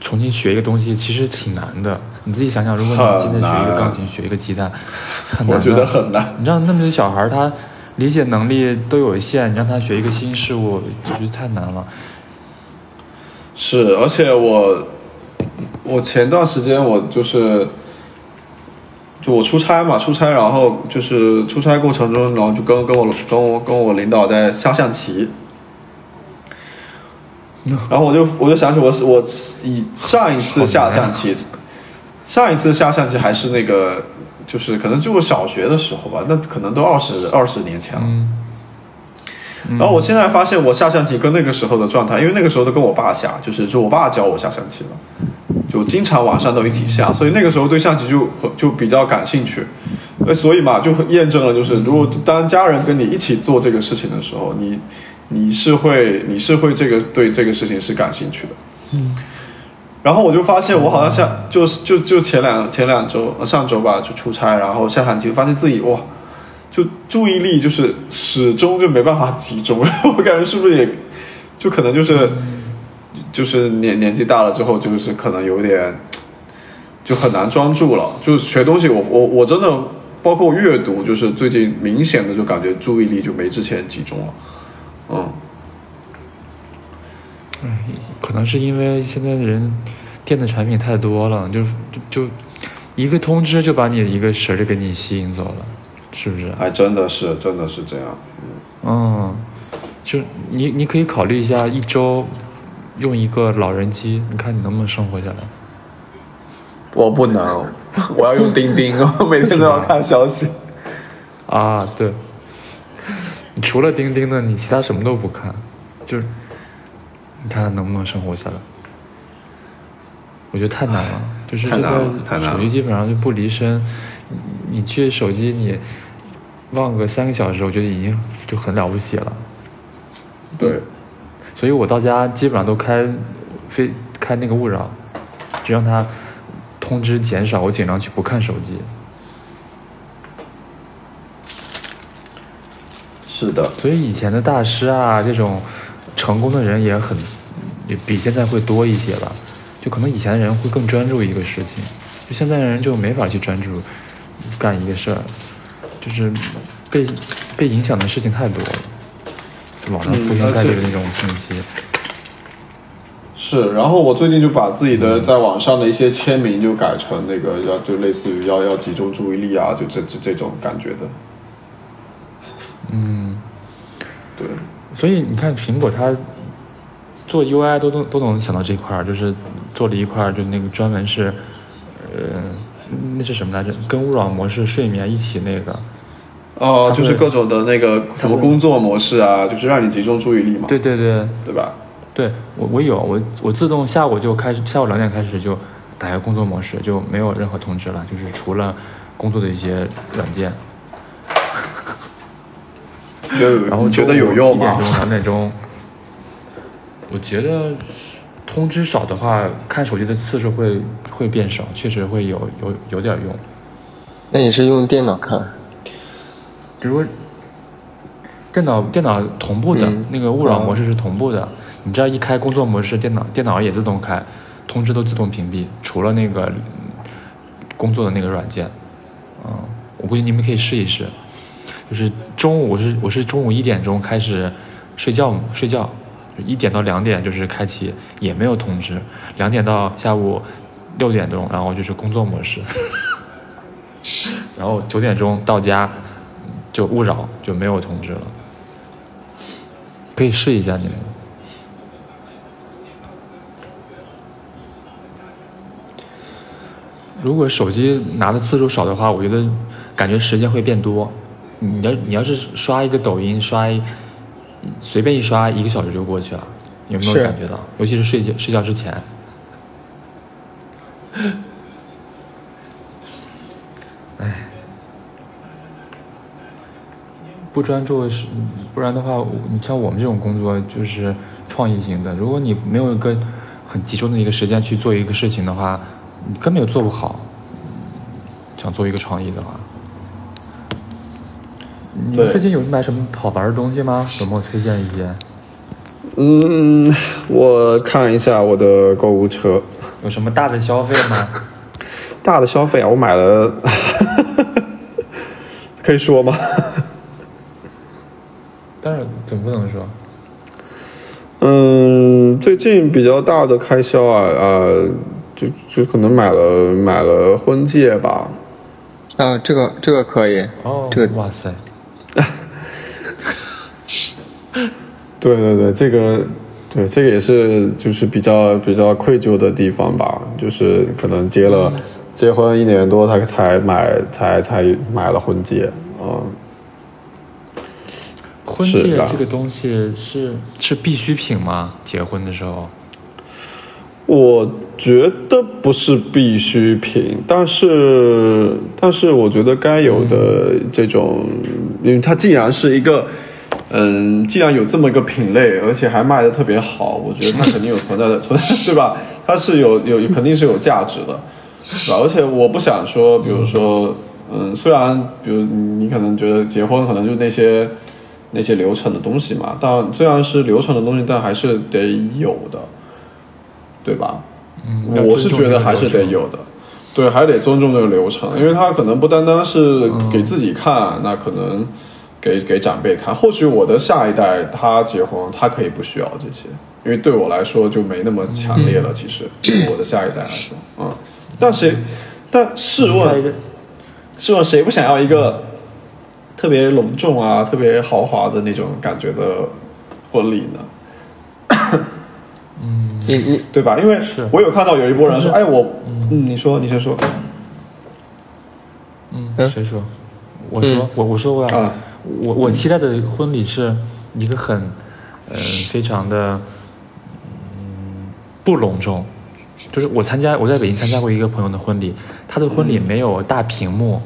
重新学一个东西，其实挺难的。你自己想想，如果你现在学一个钢琴，学一个吉他，很难。我觉得很难。你知道那么多小孩儿，他理解能力都有限，你让他学一个新事物，就觉得太难了。是，而且我我前段时间我就是就我出差嘛，出差，然后就是出差过程中，然后就跟跟我跟我跟我领导在下象棋。然后我就我就想起我是我以上一次下象棋，上一次下象棋还是那个就是可能就我小学的时候吧，那可能都二十二十年前了。嗯，然后我现在发现我下象棋跟那个时候的状态，因为那个时候都跟我爸下，就是就我爸教我下象棋的，就经常晚上都一起下，所以那个时候对象棋就就比较感兴趣，呃，所以嘛就验证了，就是如果当家人跟你一起做这个事情的时候，你你是会你是会这个对这个事情是感兴趣的，嗯，然后我就发现我好像像就是就就前两前两周呃上周吧就出差，然后下象棋，发现自己哇。就注意力就是始终就没办法集中，我感觉是不是也，就可能就是，就是年年纪大了之后，就是可能有点，就很难专注了。就是学东西我，我我真的包括阅读，就是最近明显的就感觉注意力就没之前集中了，嗯，可能是因为现在的人电子产品太多了，就就就一个通知就把你的一个神儿给你吸引走了，是不是？哎真的是真的是这样，嗯，就你你可以考虑一下，一周用一个老人机，你看你能不能生活下来？我不能，我要用钉钉，我每天都要看消息。啊，对，你除了钉钉的，你其他什么都不看，就是你看看能不能生活下来。我觉得太难了，就是现太难了太在手机基本上就不离身，你你去手机你忘个三个小时，我觉得已经就很了不起了。对，所以我到家基本上都开非开那个勿扰，就让它通知减少，我尽量去不看手机。是的，所以以前的大师啊，这种成功的人也很，也比现在会多一些吧。就可能以前的人会更专注一个事情，就现在的人就没法去专注干一个事儿，就是被被影响的事情太多了，网上互相带流的那种信息。是，然后我最近就把自己的在网上的一些签名就改成那个要就类似于要要集中注意力啊，就这这这种感觉的。嗯，对，所以你看苹果它做 UI 都都都能想到这块儿，就是做了一块儿就那个专门是，呃，那是什么来着？跟勿扰模式、睡眠一起那个。哦，就是各种的那个什么工作模式啊，就是让你集中注意力嘛，对对对对吧？对，我我有我我自动下午就开始，下午两点开始就打开工作模式，就没有任何通知了，就是除了工作的一些软件。就 然后觉得有用吗一点？钟、两点钟，我觉得通知少的话，看手机的次数会会变少，确实会有有有点用。那你是用电脑看？比如果电脑电脑同步的、嗯那个勿扰模式是同步的，你只要一开工作模式，电脑电脑也自动开，通知都自动屏蔽，除了那个嗯工作的那个软件。嗯，我估计你们可以试一试。就是中午我是我是中午一点钟开始睡觉嘛睡觉，一点到两点就是开启，也没有通知，两点到下午六点钟，然后就是工作模式，然后九点钟到家就勿扰就没有通知了，可以试一下你们。如果手机拿的次数少的话，我觉得感觉时间会变多。你要你要是刷一个抖音，刷一随便一刷一个小时就过去了，有没有感觉到？尤其是睡觉睡觉之前。唉，不专注是，不然的话，你像我们这种工作就是创意型的，如果你没有一个很集中的一个时间去做一个事情的话，你根本就做不好。想做一个创意的话，你们最近有买什么好玩的东西吗？有没有推荐一些？嗯，我看一下我的购物车，有什么大的消费吗？大的消费啊，我买了，可以说吗？当然，总不能说。嗯，最近比较大的开销啊啊、就就可能买了买了婚戒吧。啊，这个这个可以。哦，这个哇塞，对对对，这个对这个也是就是比较比较愧疚的地方吧，就是可能结了、结婚一年多他才买才才买了婚戒，嗯，婚戒这个东西是是必需品吗？结婚的时候？我觉得不是必需品，但是但是我觉得该有的这种，因为它既然是一个，嗯，既然有这么一个品类，而且还卖的特别好，我觉得它肯定有存在的存在，对吧？它是有有肯定是有价值的，是吧？而且我不想说，比如说，嗯，虽然比如你可能觉得结婚可能就那些那些流程的东西嘛，但虽然是流程的东西，但还是得有的。对吧？嗯，我是觉得还是得有的，对，还得尊重这个流程，因为它可能不单单是给自己看，那可能给给长辈看。或许我的下一代他结婚，他可以不需要这些，因为对我来说就没那么强烈了。其实，对我的下一代来说，嗯，但谁？但试问，试问谁不想要一个特别隆重啊、特别豪华的那种感觉的婚礼呢？嗯，你你对吧？因为我有看到有一波人说，哎，我，嗯，你说，你先说，嗯，嗯谁说？我说，我我说过了啊我我期待的婚礼是一个很，呃，非常的，嗯，不隆重。就是我参加，我在北京参加过一个朋友的婚礼，他的婚礼没有大屏幕，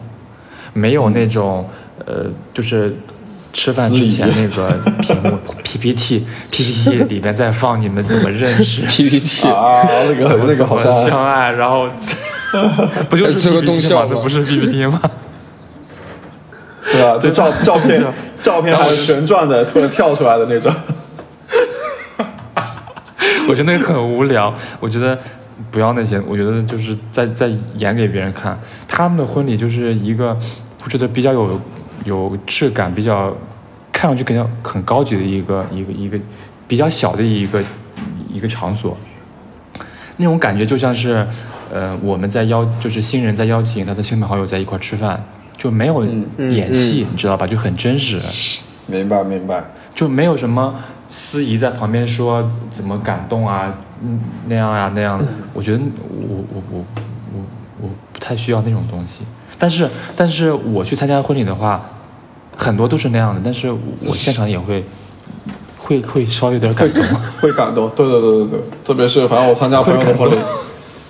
没有那种，呃，就是吃饭之前那个屏幕 PPT PPT 里面在放你们怎么认识 PPT 啊，那个那个好像相爱，然后不就是这个 PPT 吗那？不是 PPT 吗？对吧？就照 照片是照片还有旋转的，突然跳出来的那种。我觉得那个很无聊。我觉得不要那些，我觉得就是在在演给别人看。他们的婚礼就是一个布置的比较有有质感，比较看上去比较很高级的一个一个一个比较小的一个一个场所。那种感觉就像是，呃，我们在邀就是新人在邀请他的亲朋好友在一块吃饭，就没有演戏，你知道吧？就很真实。明白明白，就没有什么司仪在旁边说怎么感动啊，嗯那样啊那样的。我觉得我我我我我不太需要那种东西。但是但是我去参加婚礼的话，很多都是那样的。但是我现场也会。会会稍微有点感动，会感动，对对对对对，特别是反正我参加朋友的婚礼，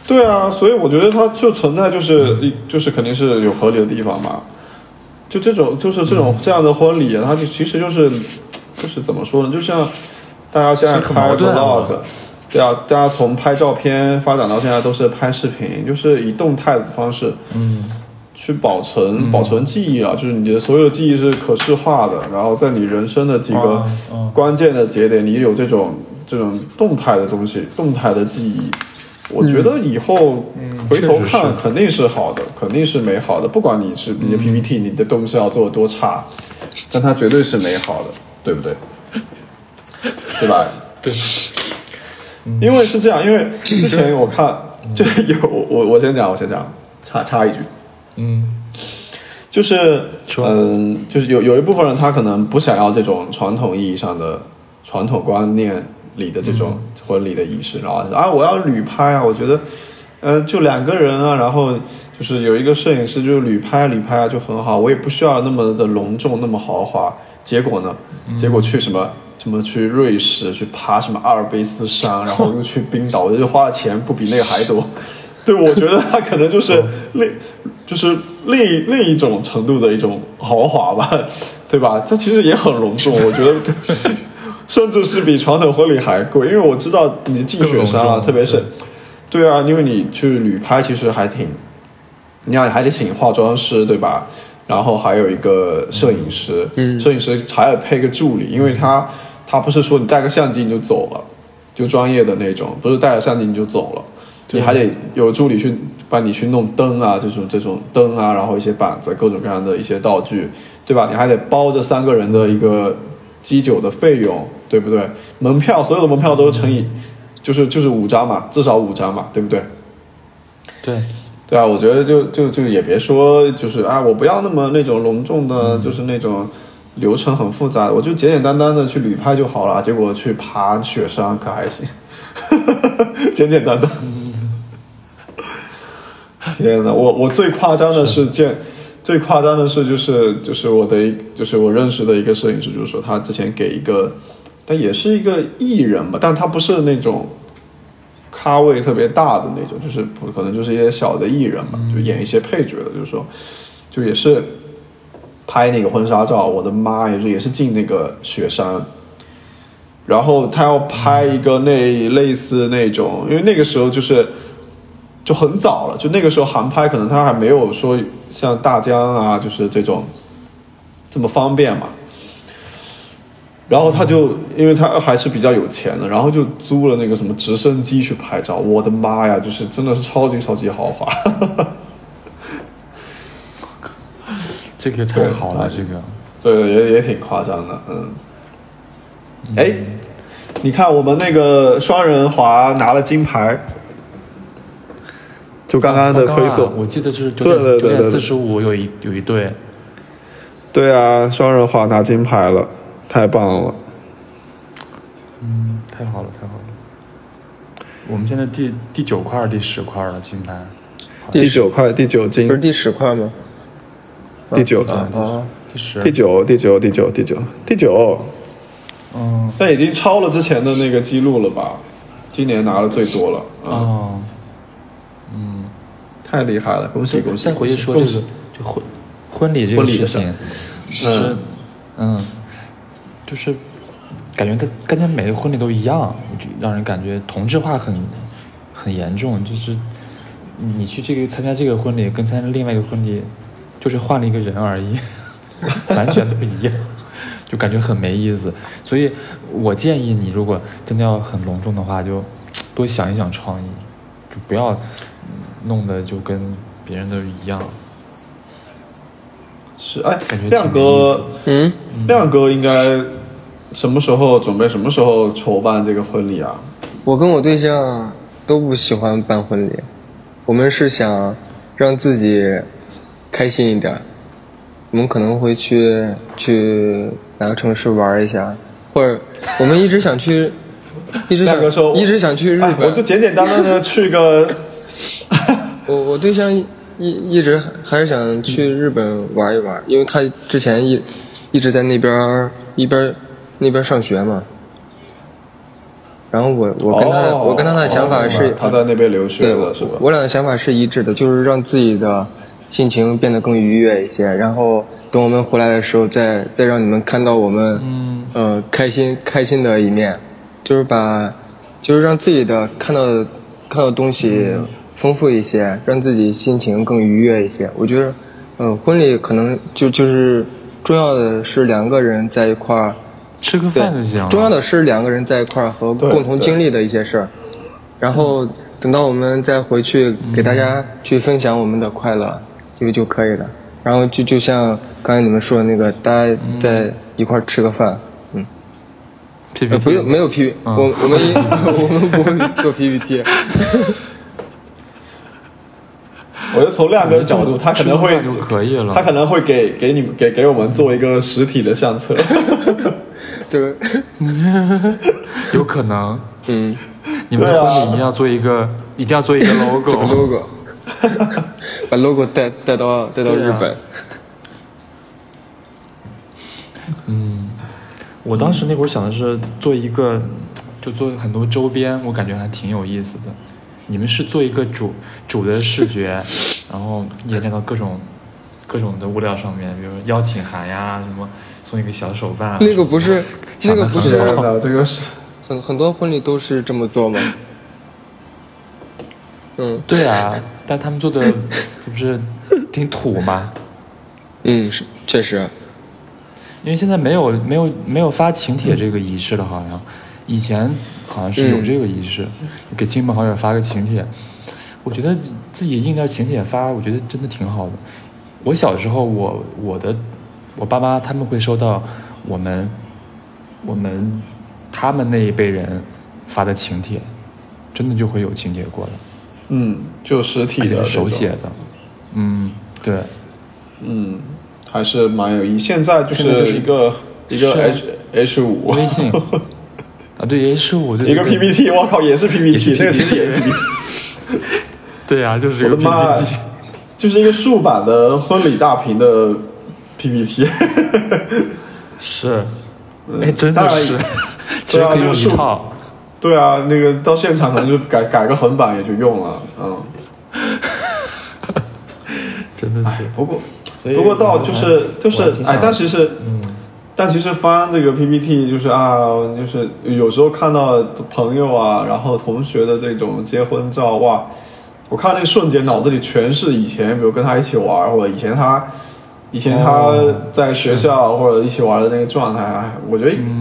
对啊，所以我觉得它就存在就是一就是肯定是有合理的地方嘛，就这种就是这种这样的婚礼，它就其实就是就是怎么说呢，就像大家现在拍 vlog，对啊，大家从拍照片发展到现在都是拍视频，就是以动态的方式，嗯。去保存保存记忆啊，就是你的所有的记忆是可视化的，然后在你人生的几个关键的节点，你有这种这种动态的东西，动态的记忆，我觉得以后回头看肯定是好的，肯定是美好的。不管你是你的 PPT，你的东西要做的多差，但它绝对是美好的，对不对？对吧？对。因为是这样，因为之前我看 就有我我先讲，我先讲，插插一句。嗯，就是嗯，就是有有一部分人他可能不想要这种传统意义上的传统观念里的这种婚礼的仪式，然后啊，我要旅拍啊，我觉得，呃，就两个人啊，然后就是有一个摄影师就旅拍旅拍啊就很好，我也不需要那么的隆重那么豪华。结果呢，结果去什么什么去瑞士去爬什么阿尔卑斯山，然后又去冰岛，我就花的钱不比那个还多。对，我觉得他可能就是另，就是另另一种程度的一种豪华吧，对吧？这其实也很隆重，我觉得，甚至是比传统婚礼还贵，因为我知道你进雪山啊，特别是，对啊，因为你去旅拍其实还挺，你看还得请化妆师，对吧？然后还有一个摄影师，嗯，摄影师还要配个助理，因为他他不是说你带个相机你就走了，就专业的那种，不是带着相机你就走了。你还得有助理去帮你去弄灯啊，这种这种灯啊，然后一些板子，各种各样的一些道具，对吧？你还得包这三个人的一个基酒的费用，对不对？门票所有的门票都乘以，就是就是五张嘛，至少五张嘛，对不对？对，对啊，我觉得就就就也别说就是啊，我不要那么那种隆重的，就是那种流程很复杂，我就简简单单的去旅拍就好了。结果去爬雪山可还行，简简单单。天呐，我我最夸张的是见，最夸张的是就是就是我的就是我认识的一个摄影师，就是说他之前给一个，但也是一个艺人吧，但他不是那种咖位特别大的那种，就是可能就是一些小的艺人嘛，就演一些配角的，就是说，就也是拍那个婚纱照，我的妈呀，就也是进那个雪山，然后他要拍一个那类似那种，因为那个时候就是。就很早了，就那个时候航拍可能它还没有说像大疆啊，就是这种这么方便嘛。然后他就，因为他还是比较有钱的，然后就租了那个什么直升机去拍照。我的妈呀，就是真的是超级超级豪华。这个太好了，这个对也也挺夸张的，嗯。哎，你看我们那个双人滑拿了金牌。就刚刚的推送，我记得是九点九点四十五有一有一对。对啊，双人滑拿金牌了，太棒了。嗯，太好了，太好了。我们现在第第九块第十块了金牌。第九块第九金。不是第十块吗？第九啊，第十。第九第九第九第九第九。嗯。但已经超了之前的那个记录了吧？今年拿的最多了。哦。太厉害了，恭喜恭喜！再回去说这个，就婚婚礼这个事情，是，嗯，就是感觉他跟他每个婚礼都一样，让人感觉同质化很很严重。就是你去这个参加这个婚礼，跟参加另外一个婚礼，就是换了一个人而已，完全都不一样，就感觉很没意思。所以我建议你，如果真的要很隆重的话，就多想一想创意。就不要嗯弄得就跟别人都一样。是哎感觉，亮哥，嗯，亮哥应该什么时候准备？什么时候筹办这个婚礼啊？我跟我对象都不喜欢办婚礼，我们是想让自己开心一点。我们可能会去去哪个城市玩一下，或者我们一直想去，一直想说，一直想去日哎本。我就简简单单的去个，我我对象一一一直还是想去日本玩一玩，因为他之前一一直在那边一边那边上学嘛。然后我我跟他、哦我跟他的想法哦是，他在那边留学对，我是吧？我俩的想法是一致的，就是让自己的心情变得更愉悦一些，然后等我们回来的时候再再让你们看到我们嗯呃开心开心的一面，就是把就是让自己的看到看到东西丰富一些，让自己心情更愉悦一些。我觉得，嗯、婚礼可能就就是重要的是两个人在一块儿。吃个饭就行。重要的是两个人在一块儿和共同经历的一些事儿，然后等到我们再回去给大家去分享我们的快乐，就就可以了。然后就就像刚才你们说的那个，大家在一块儿吃个饭，嗯，呃 PPT 不用没有 P，嗯我我们 我们不会做 PPT，我就从亮哥的角度，他可能会吃个饭就可以了。他可能会给给你们给给我们做一个实体的相册。这个 有可能，嗯，你们的婚礼一定要做一个，一定要做一个 这个 logo。logo，把 logo 带带到带到日本，嗯，我当时那会儿想的是做一个，就做很多周边，我感觉还挺有意思的。你们是做一个主主的视觉，然后演练到各种各种的物料上面，比如邀请函呀，什么送一个小手办啊。那个不是那个不是的，这个是很很多婚礼都是这么做吗？嗯对啊，但他们做的 这不是挺土吗？嗯，是确实，因为现在没有没有没有发请帖这个仪式了，好像以前好像是有这个仪式，给亲朋好友发个请帖。我觉得自己印点请帖发，我觉得真的挺好的。我小时候，我我的我爸妈他们会收到我们我们他们那一辈人发的请帖，真的就会有请帖过来，嗯，就实体的手写的，嗯，对，嗯，还是蛮有意义。现在就是是一个一个 H H 五。微信 啊，对 H 五，对一个 PPT，我靠，也是 PPT，那个其实也是 PPT 对啊、就是一个 PPT。就是一个竖版的婚礼大屏的 PPT。是，哎，真当然的是，其实可以用一套。对啊，那个到现场可能就改改个横版也就用了，嗯。真的是，不过不过到就是就是哎但其实嗯，但其实翻这个 PPT 就是啊，就是有时候看到朋友啊，然后同学的这种结婚照，哇，我看那个瞬间脑子里全是以前，比如跟他一起玩，或者以前他以前他哦在学校或者一起玩的那个状态，哎，我觉得嗯。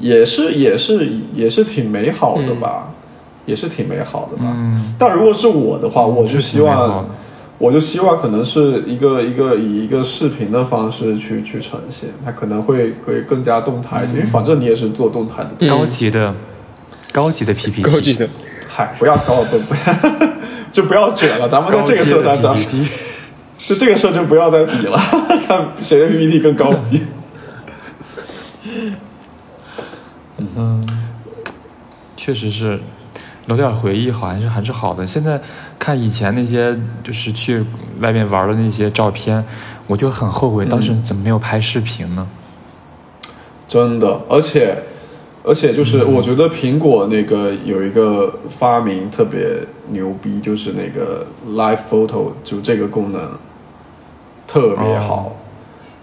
也是也是也是挺美好的吧，也是挺美好的吧。嗯。但如果是我的话，我就希望的，我就希望可能是一个一个以一个视频的方式去去呈现，它可能会会更加动态一些，因为反正你也是做动态的。嗯。高级的，高级的 PPT，高级的，嗨，不要高不不要，就不要卷了，咱们在这个社团上就这个事儿就不要再比了，看谁的 PPT 更高级。嗯，确实是留点回忆，好像是还是好的。现在看以前那些就是去外面玩的那些照片，我就很后悔当时怎么没有拍视频呢？真的，而且而且就是我觉得苹果那个有一个发明特别牛逼，就是那个 Live Photo，就这个功能特别好，哦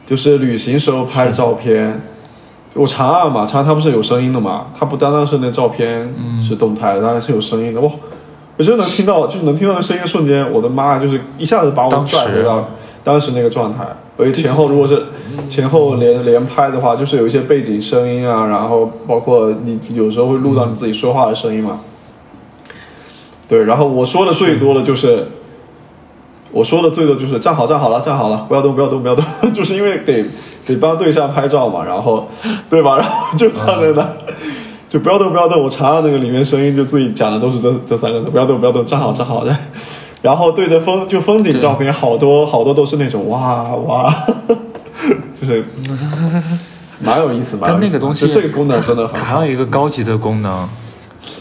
就是旅行时候拍照片。我长按嘛，长按它不是有声音的嘛？它不单单是那照片是动态的，当然是有声音的。哇，我真的能听到，就是能听到那声音的瞬间，我的妈呀，就是一下子把我拽回到当时那个状态。而且前后如果是前后连连拍的话，就是有一些背景声音啊，然后包括你有时候会录到你自己说话的声音嘛。对，然后我说的最多的就是，我说的最多就是站好站好了站好了，不要动不要动不要动，就是因为得得帮对象拍照嘛，然后对吧？然后就站在那，就不要动不要动，我查了那个里面声音就自己讲的都是这这三个字，不要动不要动，站好站好的。然后对着风就风景照片，好多好多都是那种哇哇，就是蛮有意思，蛮有意思但那个东西就这个功能真的很好它还有。一个高级的功能，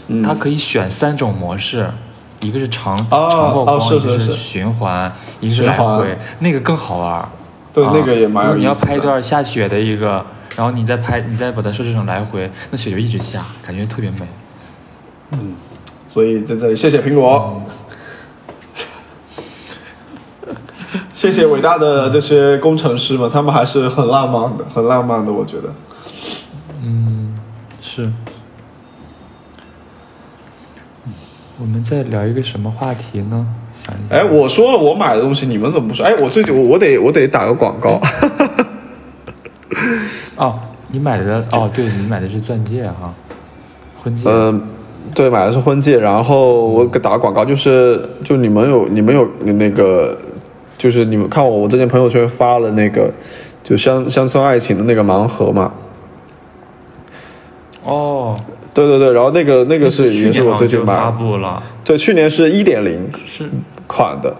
嗯它可以选三种模式，一个是长、哦长曝光，一个是是循环，一个是来回，那个更好玩。啊对那个也蛮有如果你要拍一段下雪的一个，然后你再拍，你再把它设置成来回，那雪就一直下，感觉特别美。嗯所以在这里谢谢苹果，谢谢伟大的这些工程师们，他们还是很浪漫的，很浪漫的，我觉得。嗯，是。我们在聊一个什么话题呢？想一想。哎，我说了我买的东西，你们怎么不说？哎，我最近我我得我得打个广告。哦，你买的哦，对你买的是钻戒哈，婚戒。嗯，对，买的是婚戒，然后我给打个广告，就是就你们有你们有那个，就是你们看我我之前朋友圈发了那个，就乡乡村爱情的那个盲盒嘛。哦，对对对，然后那个那个是去也是我最近买的。发布了，对，去年是一点零是。款的，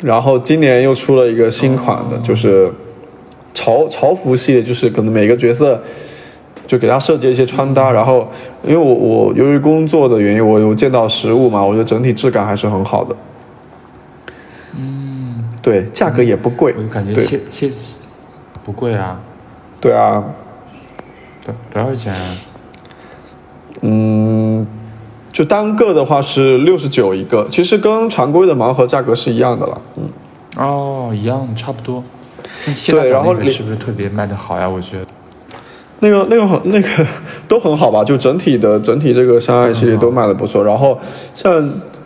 然后今年又出了一个新款的，就是潮潮服系列，就是可能每个角色就给他设计一些穿搭，然后因为我我由于工作的原因，我有见到实物嘛，我觉得整体质感还是很好的。嗯，对，价格也不贵我就感觉对。切切不贵啊，对啊，多多少钱啊？嗯，就单个的话是六十九一个，其实跟常规的盲盒价格是一样的了。嗯，哦，一样差不多。对然后是不是特别卖的好呀？我觉得。那个那个很那个 都很好吧，就整体的整体这个相爱系列都卖的不错。然后像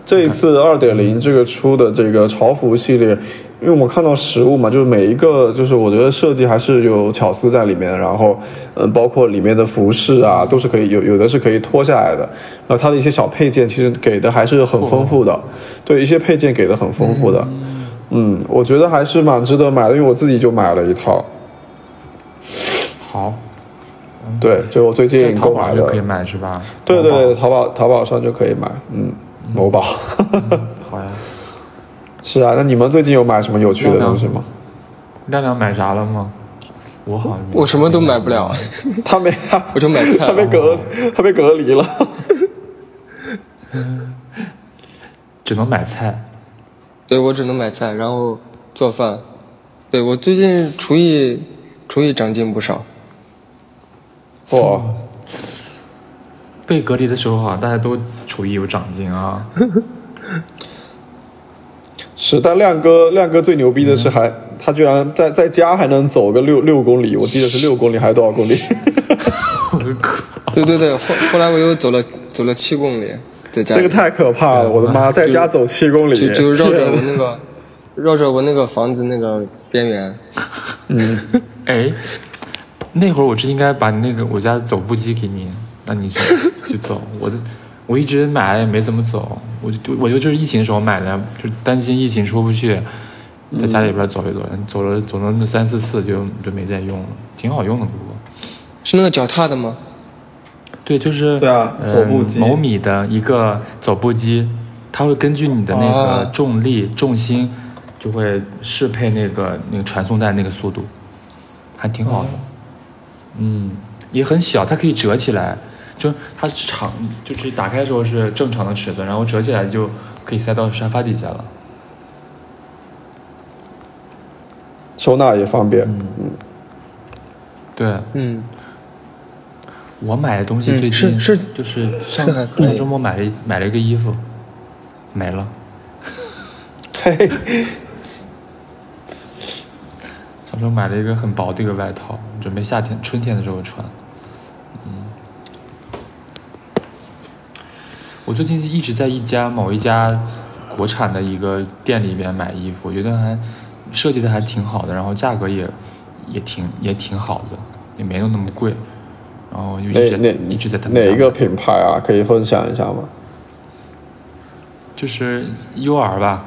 这一次二点零这个出的这个潮服系列，因为我看到实物嘛，就是每一个就是我觉得设计还是有巧思在里面。然后嗯，包括里面的服饰啊，都是可以有有的是可以脱下来的。然后它的一些小配件其实给的还是很丰富的，对一些配件给的很丰富的。嗯，我觉得还是蛮值得买的，因为我自己就买了一套。好，对，就我最在近购买的可以买是吧？对对对，淘淘宝淘宝上就可以买，嗯，某宝。宝 好呀。是啊，那你们最近有买什么有趣的东西吗？亮亮买啥了吗？我好像我什么都买不了，他没，我就买菜他被隔，他被隔离了。只能买菜。对我只能买菜，然后做饭。对我最近厨艺厨艺长进不少。哇，被隔离的时候啊，大家都厨艺有长进啊。是，但亮哥亮哥最牛逼的是还，他居然在在家还能走个六六公里，我记得是六公里还是多少公里？我！对对对，后后来我又走了走了七公里，在家这个太可怕了，我的妈，在家走七公里，就就绕着 我那个绕着我那个房子那个边缘。嗯，哎，那会儿我是应该把那个我家的走步机给你，让你就 就走。我的我一直买也没怎么走，我就我就就是疫情的时候买的，就担心疫情出不去，在家里边走一走，走了走了那三四次就就没再用了，挺好用的不过。是那个脚踏的吗？对，就是对啊呃走步机某米的一个走步机，它会根据你的那个哦重力、重心，就会适配那个那个传送带那个速度，还挺好的。嗯，也很小，它可以折起来，就它长，就是打开的时候是正常的尺寸，然后折起来就可以塞到沙发底下了。收纳也方便。嗯对嗯，我买的东西嗯最近、是是就是上上周末买了一买了一个衣服，没了。嘿嘿，上周买了一个很薄的一个外套，准备夏天、春天的时候穿。我最近一直在一家某一家国产的一个店里边买衣服，我觉得还设计的还挺好的，然后价格也也挺也挺好的，也没有那么贵。然后我就一直一直在他们家哪一个品牌啊？可以分享一下吗？就是 U R 吧。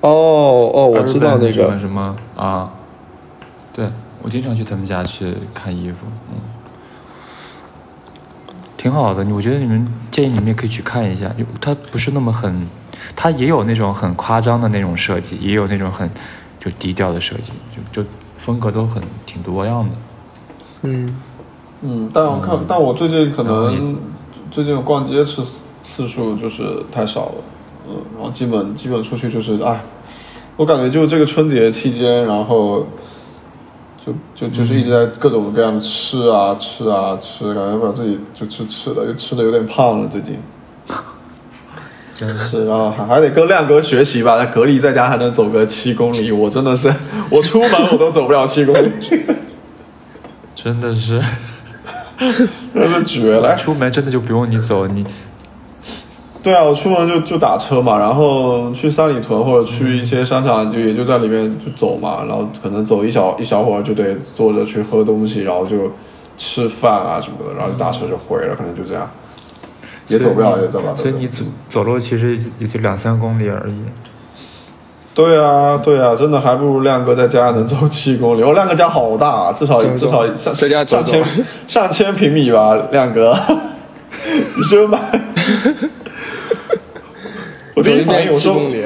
哦哦，我知道那个，什么啊，对我经常去他们家去看衣服，嗯，挺好的。我觉得你们建议你们也可以去看一下，就它不是那么很，它也有那种很夸张的那种设计，也有那种很就低调的设计，就就风格都很挺多样的。嗯，嗯，但我看，但我最近可能最近逛街次次数就是太少了，嗯，然后基本基本出去就是哎，我感觉就这个春节期间，然后就就就是一直在各种各样的吃啊吃啊吃，感觉把自己就吃吃的又吃的有点胖了最近。真是，然后还还得跟亮哥学习吧，他隔离在家还能走个七公里，我真的是，我出门我都走不了七公里，真的是，真是绝了。出门真的就不用你走，你对啊，我出门就就打车嘛，然后去三里屯或者去一些商场，就也就在里面就走嘛，然后可能走一小一小会儿就得坐着去喝东西，然后就吃饭啊什么的，然后就打车就回了，可能就这样，也走不了，也走不了。所以你走走路其实也就两三公里而已。对啊，对啊，真的还不如亮哥在家能走七公里。我、亮哥家好大，啊至少至少上在家走走上千上千平米吧，亮哥。你说吧。我第一一反应我说遍七公里，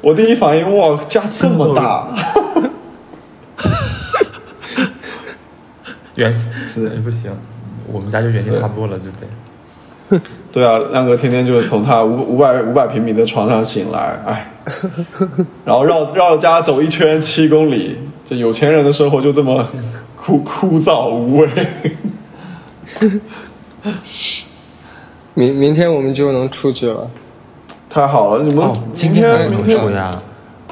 我第一反应哇，家这么大。原是不行，我们家就原地踏步了，就得。对啊，亮哥天天就是从他五五百五百平米的床上醒来，哎，然后绕绕家走一圈七公里，这有钱人的生活就这么枯枯燥无味。明明天我们就能出去了。太好了，你们、哦，今天明天出呀？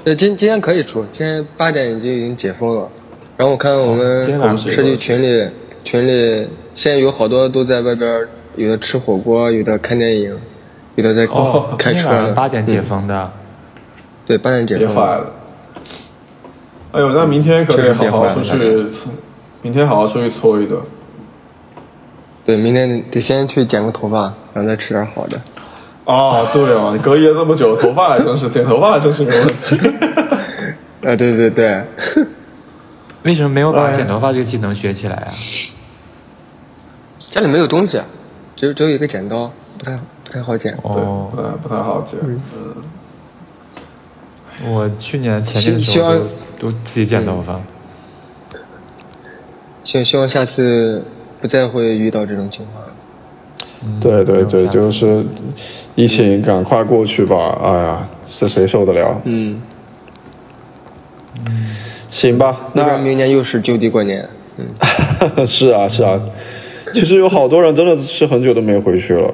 呃，今今天可以出，今天八点已经已经解封了。然后我看我们设计群里群里现在有好多都在外边，有的吃火锅，有的看电影，有的在哦开车今天晚上。八点解嗯封的。对，八点解封别坏了。哎呦，那明天可确实得好好出去搓，明天好好出去搓一顿。对，明天得先去剪个头发，然后再吃点好的。哦，对哦，你隔夜这么久，头发还真是剪头发还真是个问题。啊，对对对，为什么没有把哎剪头发这个技能学起来啊？家里没有东西，只有只有一个剪刀，不太不太好剪。对，哦，呃，不太好剪。嗯，我去年前年的时候都都自己剪头发。希希望下次不再会遇到这种情况。嗯对对对，就是疫情赶快过去吧。哎呀，这谁受得了？嗯，行吧，那明年又是就地过年。嗯，是啊是啊，其实有好多人真的是很久都没回去了。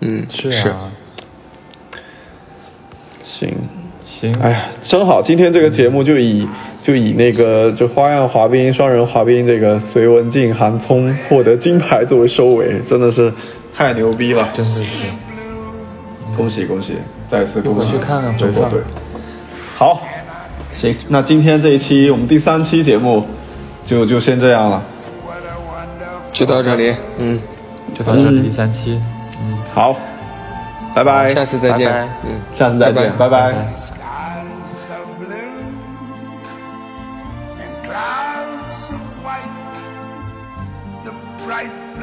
嗯，是啊，行，行，哎呀，真好，今天这个节目就以就以那个就花样滑冰双人滑冰这个隋文静、韩聪获得金牌作为收尾，真的是太牛逼了！真的是。恭喜恭喜，再次恭喜回去看看回放中国队。好，行，那今天这一期我们第三期节目就就先这样了。就到这里。嗯，就到这里，第三期，嗯，好，拜拜，下次再见。嗯，下次再见，拜拜